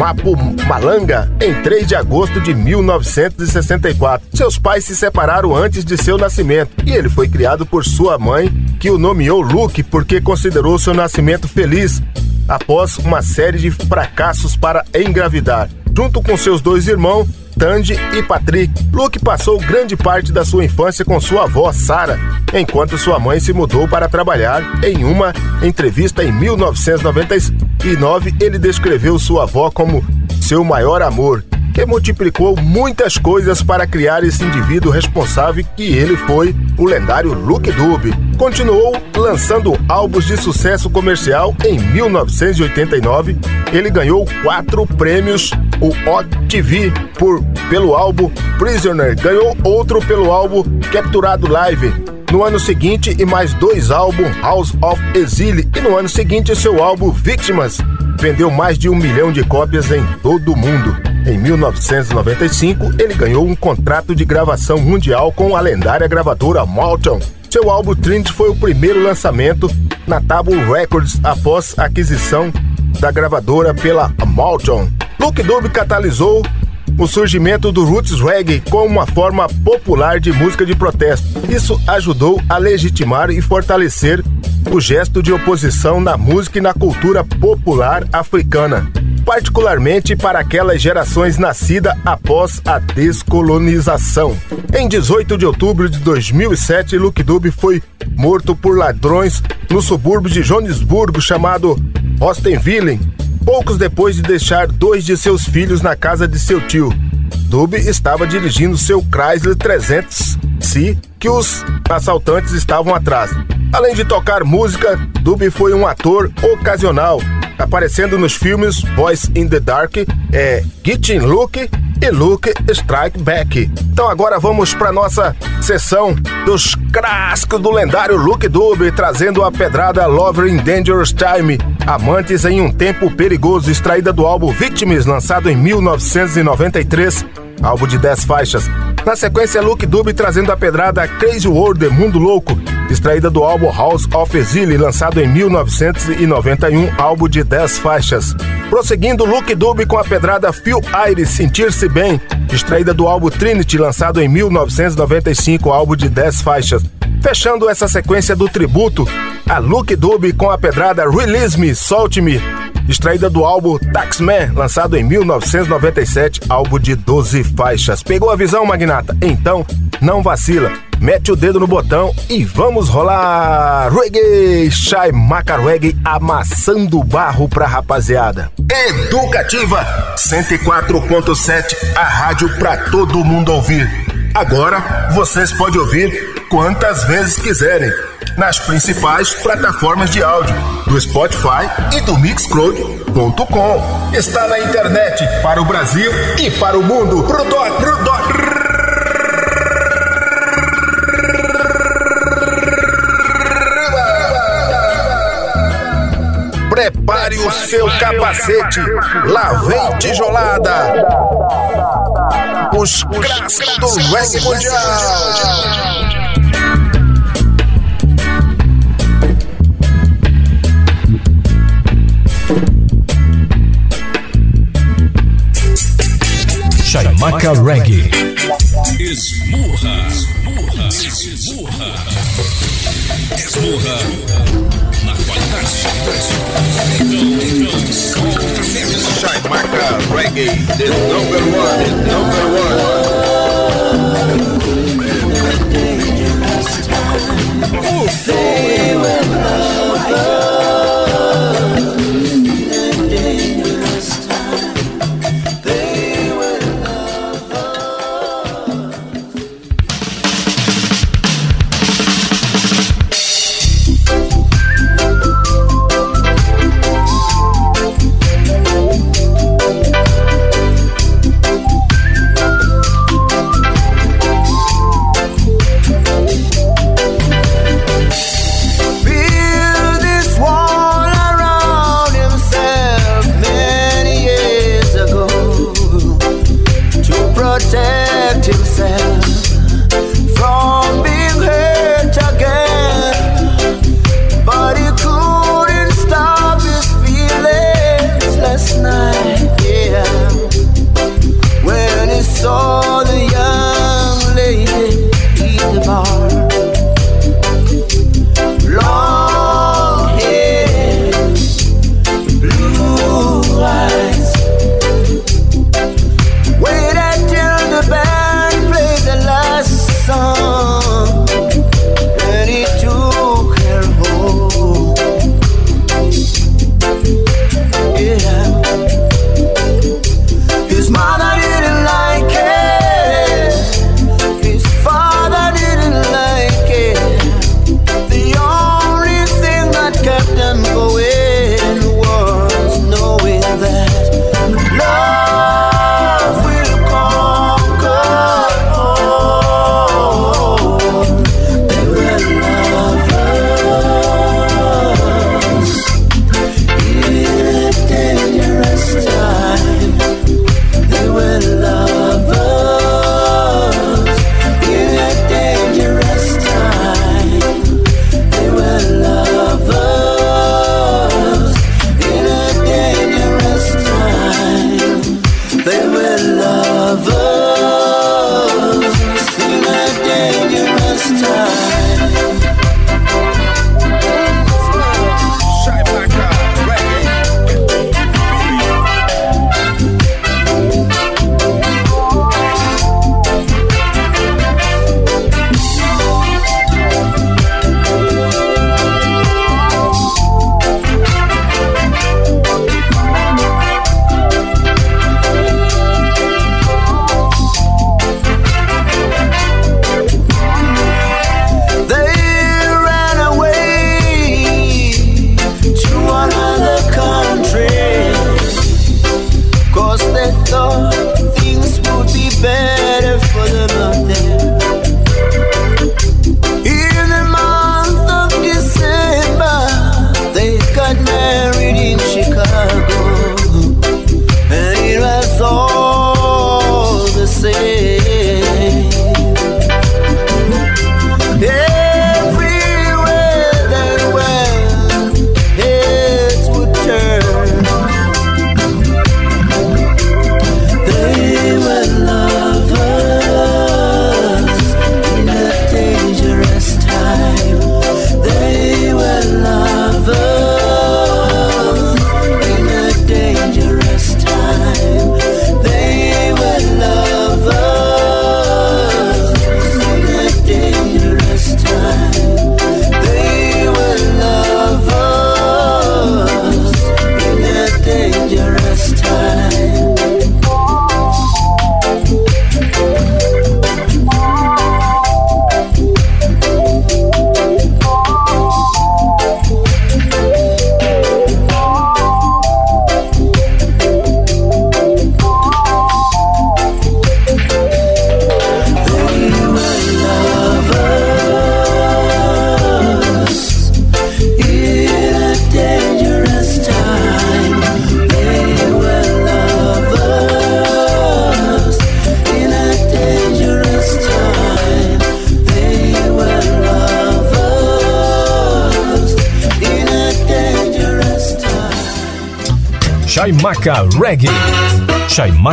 Speaker 2: Mapumalanga, em 3 de agosto de 1964. Seus pais se separaram antes de seu nascimento e ele foi criado por sua mãe, que o nomeou Luke porque considerou seu nascimento feliz após uma série de fracassos para engravidar. Junto com seus dois irmãos, Tandy e Patrick, Luke passou grande parte da sua infância com sua avó, Sarah, enquanto sua mãe se mudou para trabalhar. Em uma entrevista em 1999, ele descreveu sua avó como seu maior amor, que multiplicou muitas coisas para criar esse indivíduo responsável que ele foi, o lendário Luke Dube. Continuou lançando álbuns de sucesso comercial em 1989. Ele ganhou quatro prêmios, o OTV por pelo álbum Prisoner, ganhou outro pelo álbum Capturado Live. No ano seguinte, e mais dois álbuns, House of Exile, e no ano seguinte, seu álbum Vítimas, vendeu mais de um milhão de cópias em todo o mundo. Em 1995, ele ganhou um contrato de gravação mundial com a lendária gravadora Motown. Seu álbum Trinity foi o primeiro lançamento na Tabu Records após a aquisição da gravadora pela Motown. Luke Dube catalisou o surgimento do roots reggae como uma forma popular de música de protesto. Isso ajudou a legitimar e fortalecer o gesto de oposição na música e na cultura popular africana, particularmente para aquelas gerações nascidas após a descolonização. Em 18 de outubro de 2007, Luke Dube foi morto por ladrões no subúrbio de Joanesburgo chamado Ostenville, poucos depois de deixar dois de seus filhos na casa de seu tio. Dube estava dirigindo seu Chrysler 300C que os assaltantes estavam atrás. Além de tocar música, Dube foi um ator ocasional, aparecendo nos filmes Boys in the Dark, é, Getting Luke e Luke Strike Back. Então agora vamos para nossa sessão dos clássicos do lendário Luke Dube, trazendo a pedrada Lover in Dangerous Time, Amantes em um Tempo Perigoso, extraída do álbum Victims, lançado em 1993, álbum de 10 faixas. Na sequência, Luke Dube trazendo a pedrada Crazy World, Mundo Louco, extraída do álbum House of Exile, lançado em 1991, álbum de 10 faixas. Prosseguindo, Luke Dube com a pedrada Feel Iris, Sentir-se Bem, extraída do álbum Trinity, lançado em 1995, álbum de 10 faixas. Fechando essa sequência do tributo, a Luke Dube com a pedrada Release Me, Solte-me, extraída do álbum Taxman, lançado em 1997, álbum de 12 faixas. Pegou a visão, magnata? Então, não vacila. Mete o dedo no botão e vamos rolar! Reggae, Shai Maca Reggae amassando barro pra rapaziada. Educativa 104.7, a rádio pra todo mundo ouvir. Agora vocês podem ouvir quantas vezes quiserem nas principais plataformas de áudio do Spotify e do Mixcloud.com. Está na internet para o Brasil e para o mundo. Pro doc, pro. Prepare o seu capacete, lá vem tijolada.
Speaker 4: Os clássicos do reggae mundial.
Speaker 1: Maca Reggae.
Speaker 3: Esmurra, esmurra, esmurra. Esmurra na qualidade. Shine
Speaker 4: Maca Reggae the number one, number one.
Speaker 1: Oh, say we're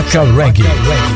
Speaker 4: Rock Reggae.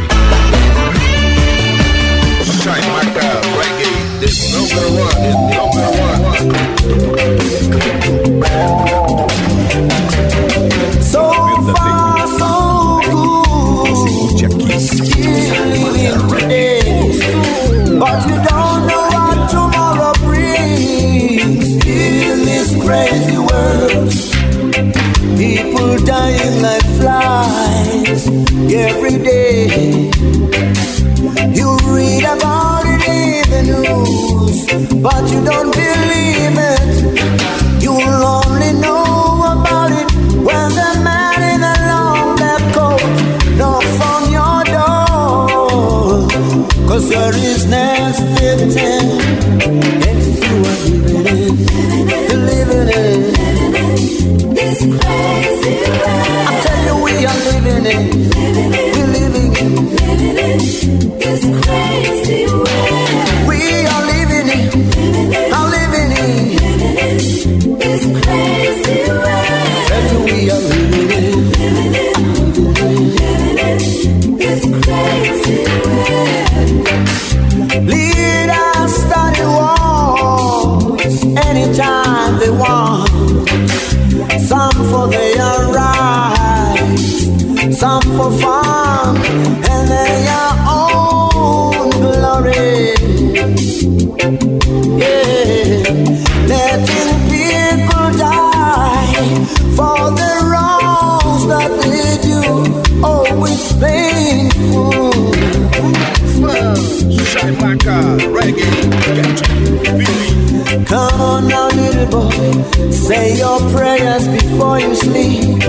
Speaker 1: Say your prayers before you sleep.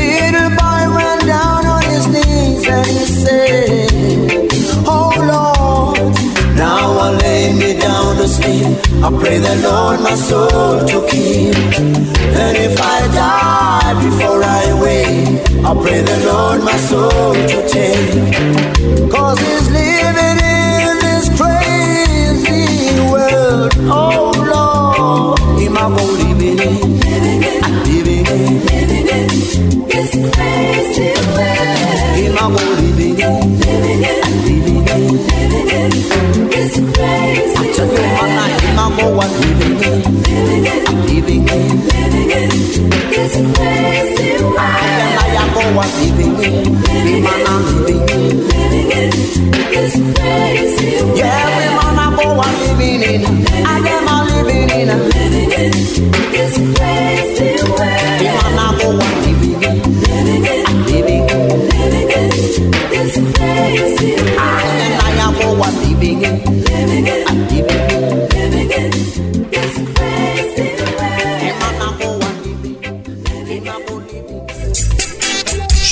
Speaker 1: Little boy ran down on his knees and he said, Oh Lord, now I lay me down to sleep. I pray the Lord my soul to keep. And if I die before I wake, I pray the Lord my soul to take. Cause he's living I'm living it. Living it. I'm living it. Living it. It's crazy. Way.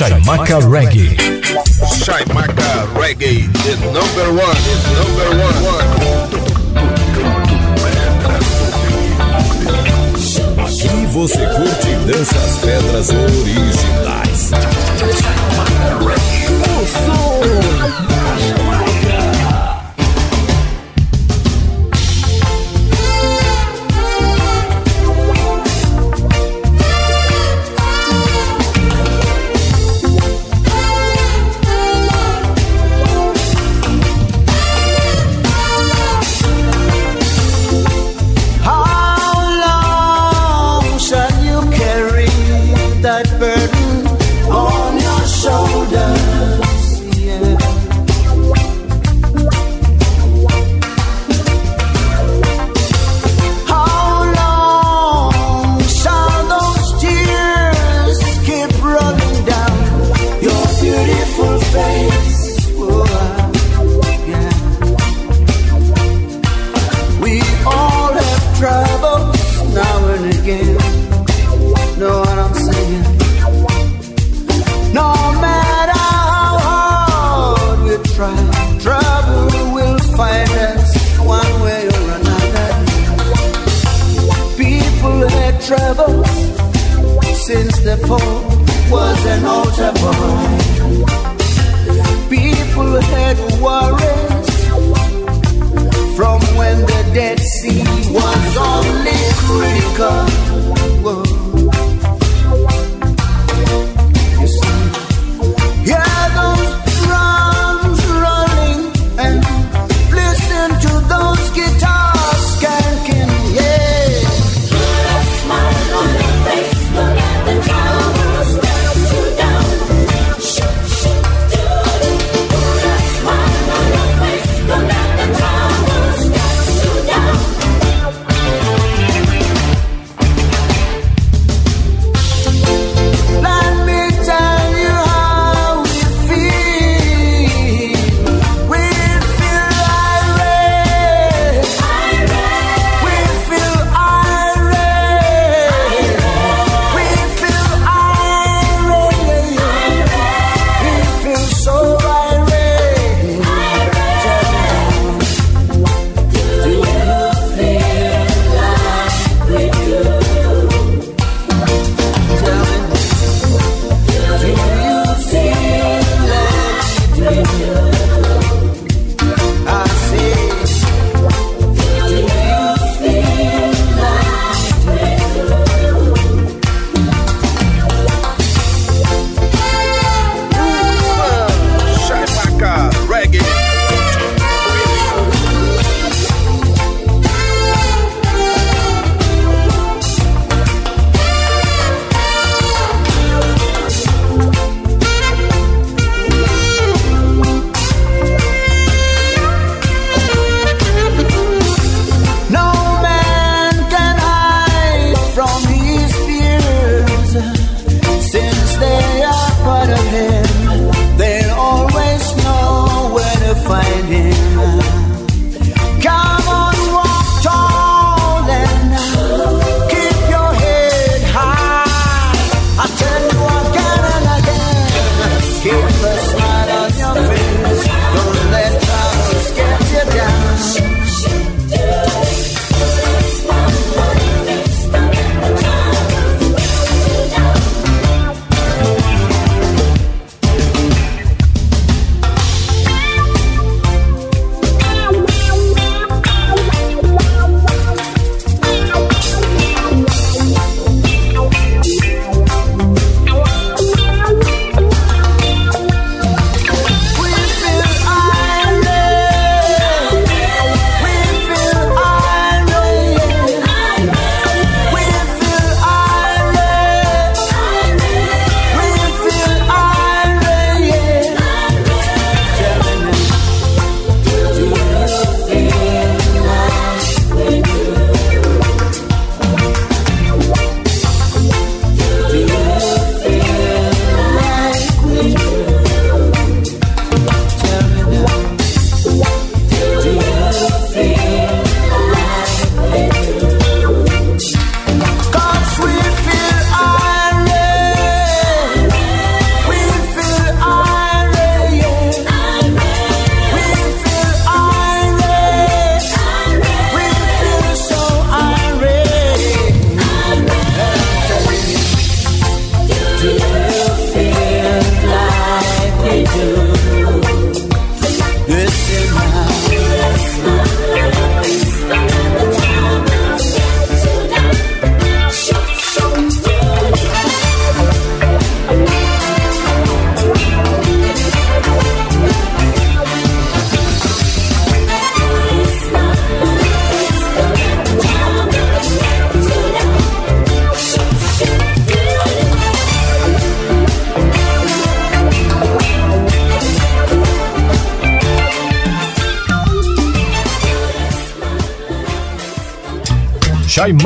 Speaker 8: Chaimaca Reggae.
Speaker 4: Chaimaca Reggae, the number one, the number one.
Speaker 3: Aqui você curte danças pedras originais. O som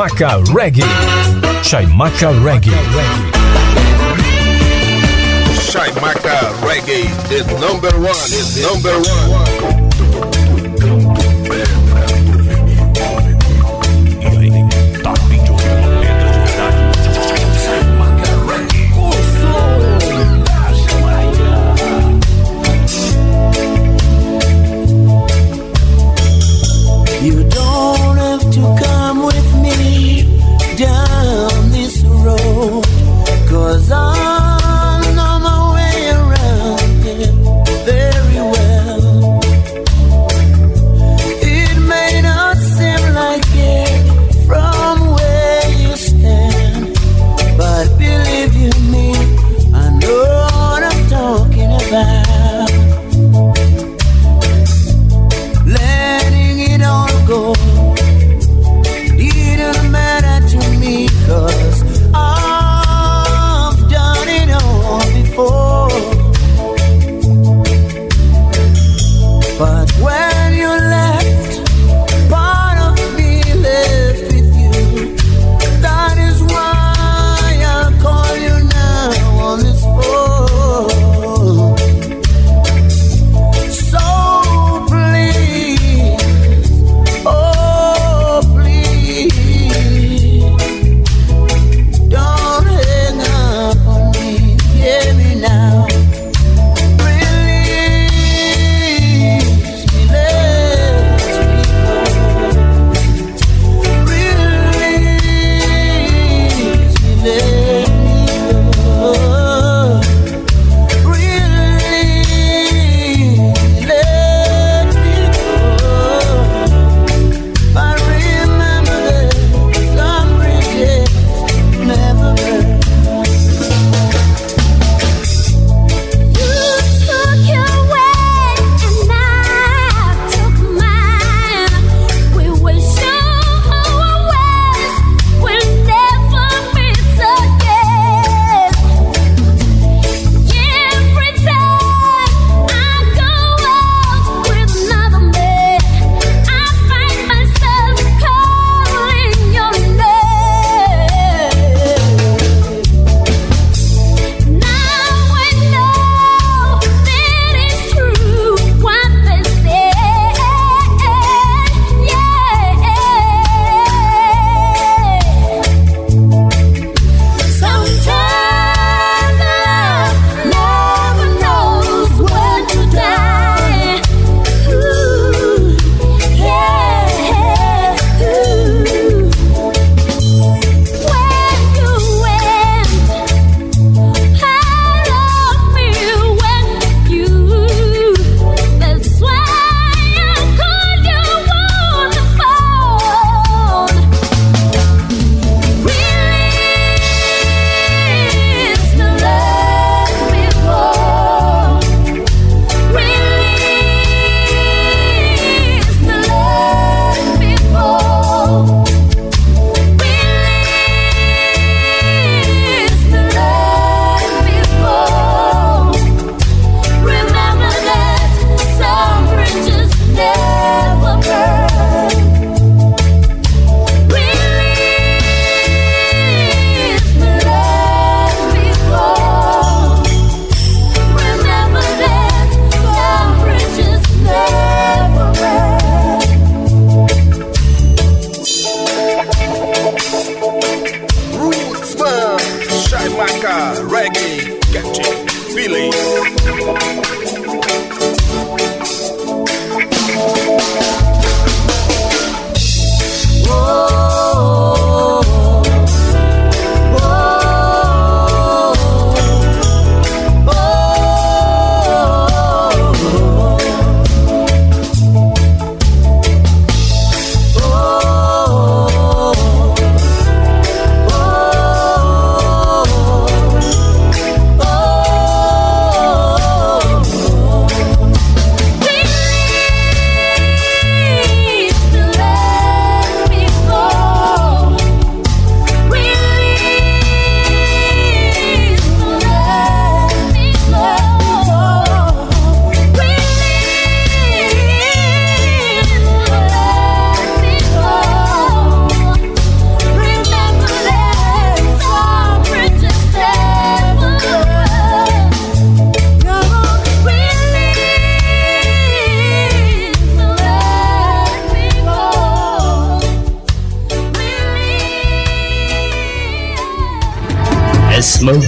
Speaker 1: Chaimaca Reggae. Chaimaca Reggae.
Speaker 4: Chaimaca Reggae is number one, is number one.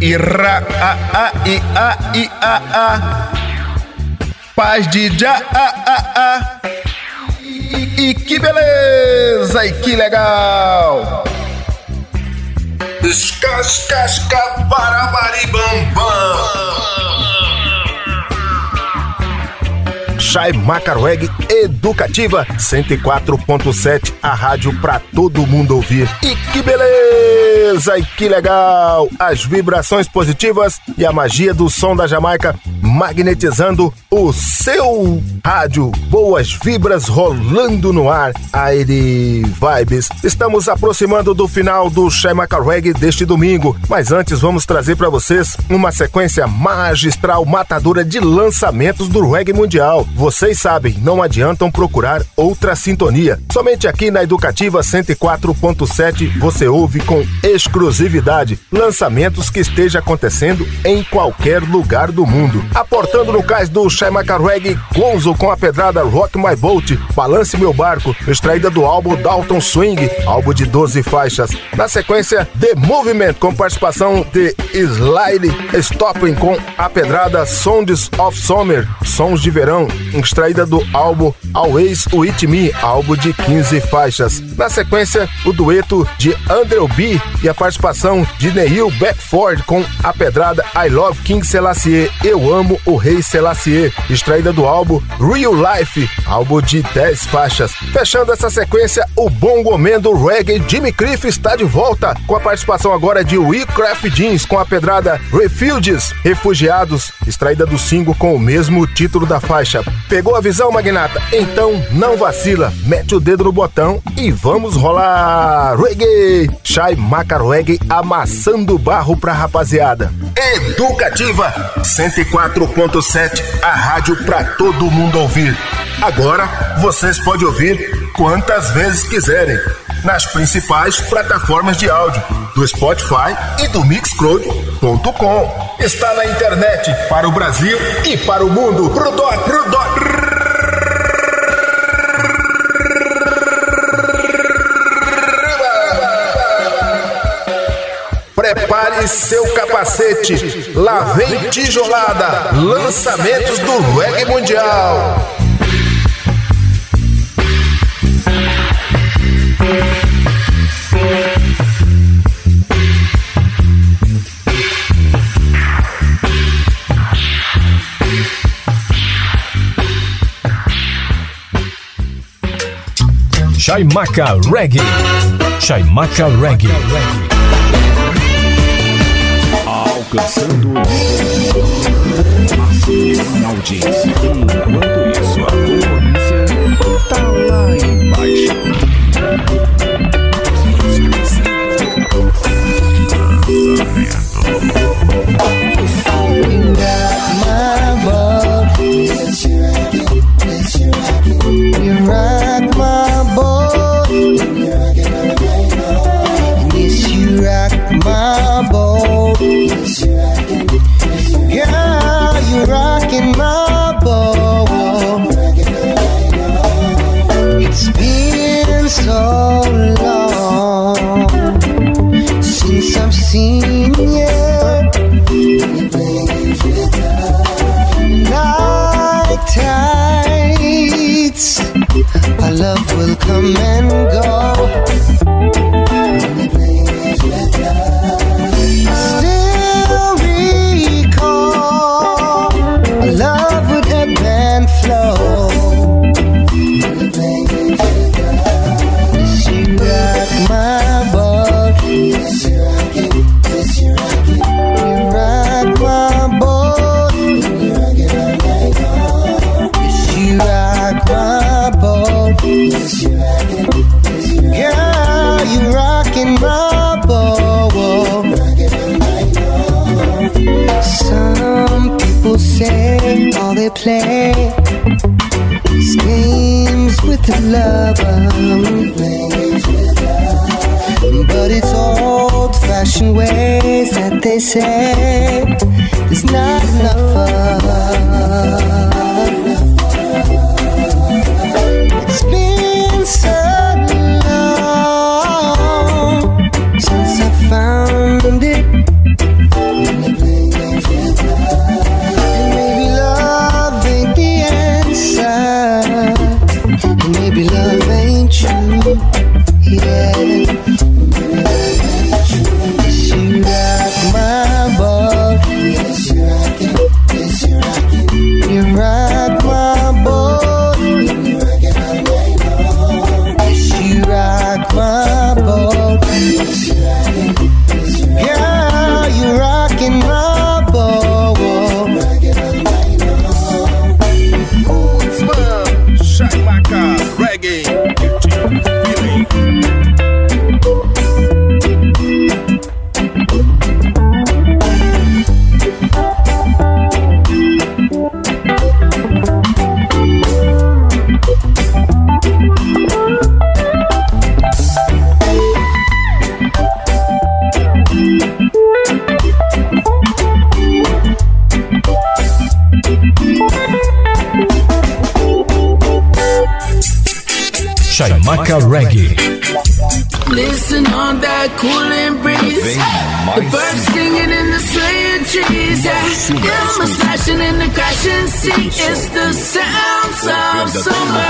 Speaker 2: Ira, a, a, i, a, i, a, a. Paz de já, a, a, a. E, e que beleza, e que legal. Escascasca, barabaribambam. Chai Macarweg Educativa 104.7, a rádio pra todo mundo ouvir. E que beleza! E que legal! As vibrações positivas e a magia do som da Jamaica magnetizando o seu rádio. Boas vibras rolando no ar. Aire Vibes. Estamos aproximando do final do Chai Macarweg deste domingo, mas antes vamos trazer para vocês uma sequência magistral matadora de lançamentos do reggae mundial. Vocês sabem, não adiantam procurar outra sintonia. Somente aqui na Educativa 104.7 você ouve com exclusividade lançamentos que esteja acontecendo em qualquer lugar do mundo. Aportando no cais do Shaimaka Reggae, Gonzo com a pedrada Rock My Boat, Balance Meu Barco, extraída do álbum Dalton Swing, álbum de 12 faixas. Na sequência, The Movement com participação de Slide Stopping com a pedrada Sounds of Summer, Sons de Verão, extraída do álbum Always With Me, álbum de 15 faixas. Na sequência, o dueto de Andrew B e a participação de Neil Beckford com a pedrada I Love King Selassie, Eu Amo o Rei Selassie, extraída do álbum Real Life, álbum de 10 faixas. Fechando essa sequência, o bongo man do reggae Jimmy Cliff está de volta com a participação agora de Wheelcraft Jeans com a pedrada Refugees, Refugiados, extraída do single com o mesmo título da faixa. Pegou a visão, magnata? Então não vacila, mete o dedo no botão e vamos rolar reggae. Shai Macar Reggae amassando barro pra rapaziada. Educativa 104.7, a rádio pra todo mundo ouvir. Agora vocês podem ouvir quantas vezes quiserem nas principais plataformas de áudio do Spotify e do Mixcloud.com. Está na internet para o Brasil e para o mundo. Pro doc, pro doc. Prepare seu capacete. Lá vem tijolada. Lançamentos do reggae mundial.
Speaker 1: Chaimaca Reggae. Chaimaca Reggae.
Speaker 19: Alcançando máxima audiência. Enquanto isso, a concorrência tá lá embaixo.
Speaker 7: Come and
Speaker 4: play these games with the lover. But it's old fashioned ways that they say there's not enough of. The
Speaker 7: birds singing in the swaying trees. Yeah, I'm smashing in the crashing sea. It's the sounds of summer.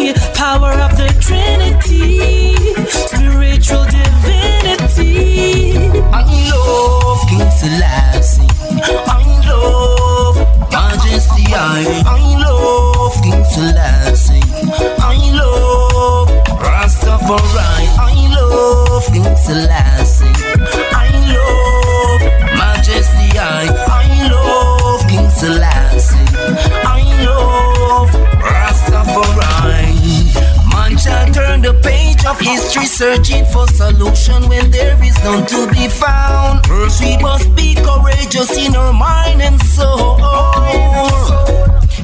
Speaker 6: Power of the Trinity, spiritual divinity.
Speaker 4: I love King Selassie. I love Majesty. I, I of searching for solution when there is none to be found. First we must be courageous in our mind and soul.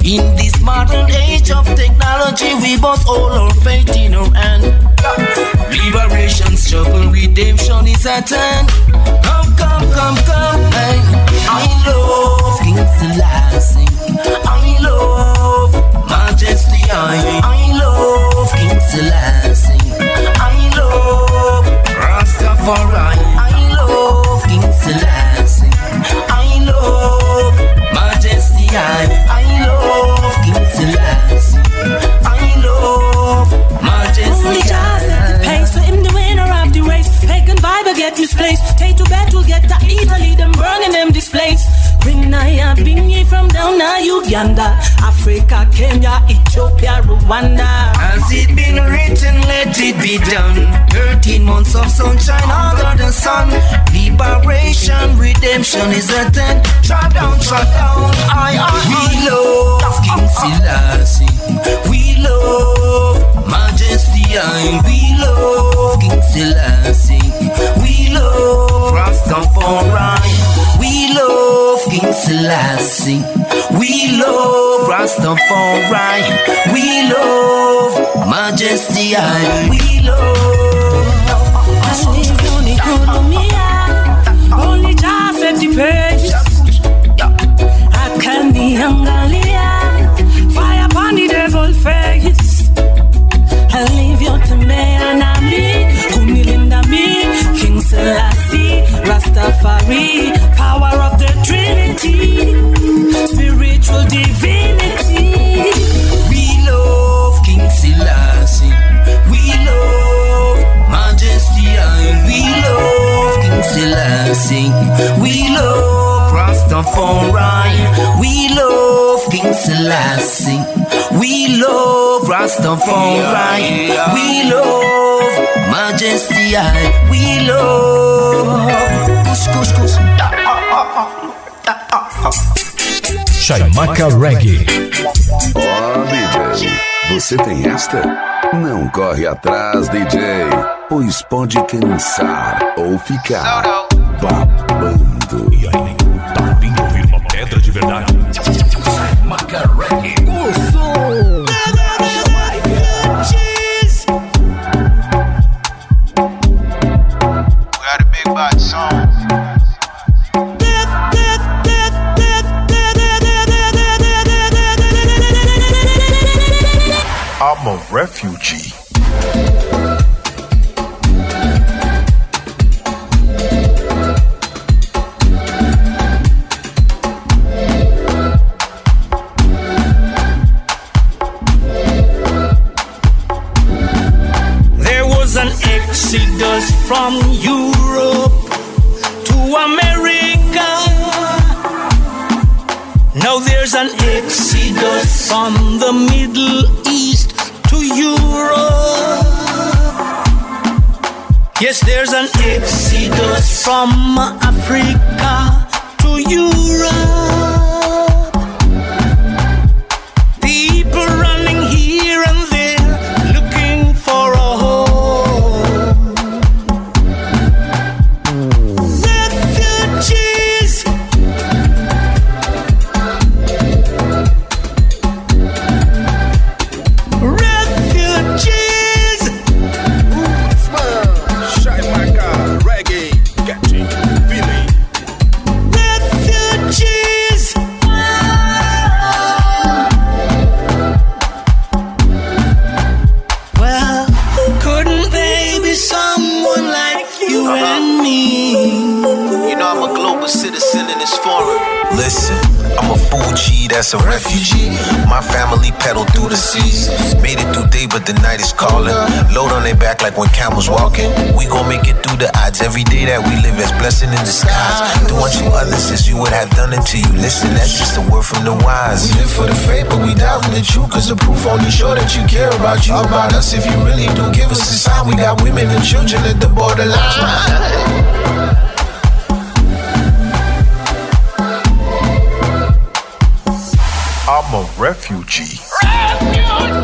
Speaker 4: In this modern age of technology, we must hold our faith in our hand. Liberation, struggle, redemption is at hand. Come, come, come, come. Hey. I love King Selassie. I love Majesty. I, I love King Selassie. Rastafari. I
Speaker 6: ye from down now Uganda, Africa, Kenya, Ethiopia, Rwanda.
Speaker 4: Has it been written, let it be done. 13 months of sunshine under the sun. Liberation, redemption is at hand. Trot down, trot down. I, I, we love King ah, ah, ah. Selassie. We love Majesty. I, we love King Selassie. We love Rastafari. We love King Selassie. We love Rastafari. We love Majesty. I, we love.
Speaker 6: Akaniangalia, fire upon the devil face. Alivyo tembea nami, kunilinda mi, King Selassie, Rastafari, power spiritual divinity.
Speaker 4: We love King Selassie. We love Majesty. and We love King Selassie. We love Rastafari. We love King Selassie. We love Rastafari. We love Majesty. and We love. Kush, kush, kush.
Speaker 1: Chaimaca Reggae.
Speaker 3: Ó, DJ, você tem esta? Não corre atrás, DJ, pois pode cansar ou ficar babando.
Speaker 4: There's an exodus from Africa to Europe.
Speaker 20: The seas. Made it through day, but the night is calling. Load on their back like when camels walking. We gon' make it through the odds every day that we live as blessing in disguise. Do unto others as you would have done it to you. Listen, that's just a word from the wise. We live for the faith, but we die from the truth. Cause the proof only show that you care about you, about us. If you really do give us a sign, we got women and children at the borderline.
Speaker 2: refugee. refugee.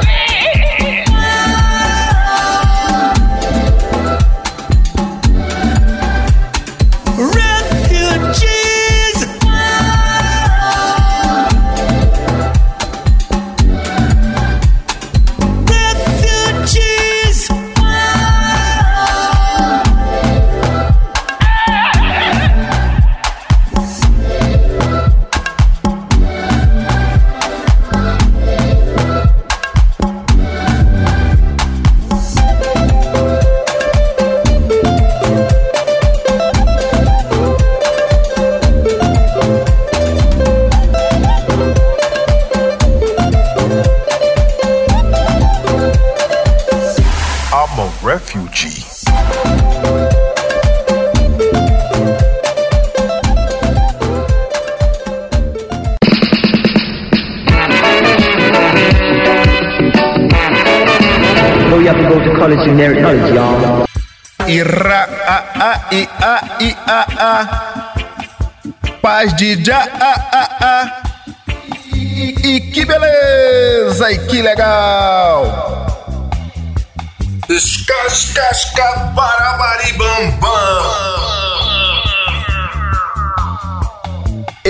Speaker 2: I, a, a. Paz de já, a, a, a. E, e que beleza, e que legal. Escascasca para maribambam.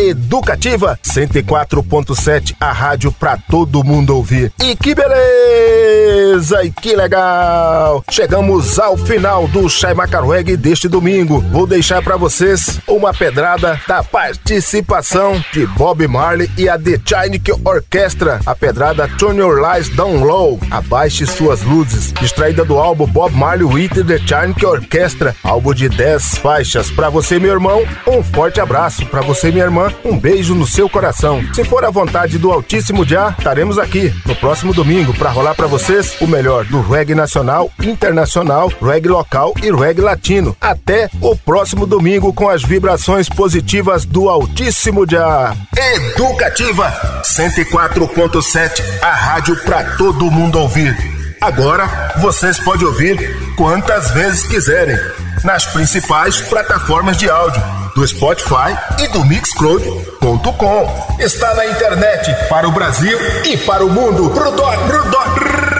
Speaker 2: Educativa 104.7, a rádio pra todo mundo ouvir. E que beleza! E que legal! Chegamos ao final do Shai Macarweg deste domingo. Vou deixar pra vocês uma pedrada da participação de Bob Marley e a The Chinic Orchestra. A pedrada Turn Your Lights Down Low, abaixe suas luzes, extraída do álbum Bob Marley with The Chinic Orchestra, álbum de 10 faixas. Pra você, meu irmão, um forte abraço. Pra você, minha irmã, um beijo no seu coração. Se for a vontade do Altíssimo Já, estaremos aqui no próximo domingo para rolar para vocês o melhor do reggae nacional, internacional, reggae local e reggae latino. Até o próximo domingo com as vibrações positivas do Altíssimo Já. Educativa 104.7, a rádio para todo mundo ouvir. Agora vocês podem ouvir quantas vezes quiserem nas principais plataformas de áudio do Spotify e do Mixcloud.com. Está na internet para o Brasil e para o mundo. Brudo, brudo,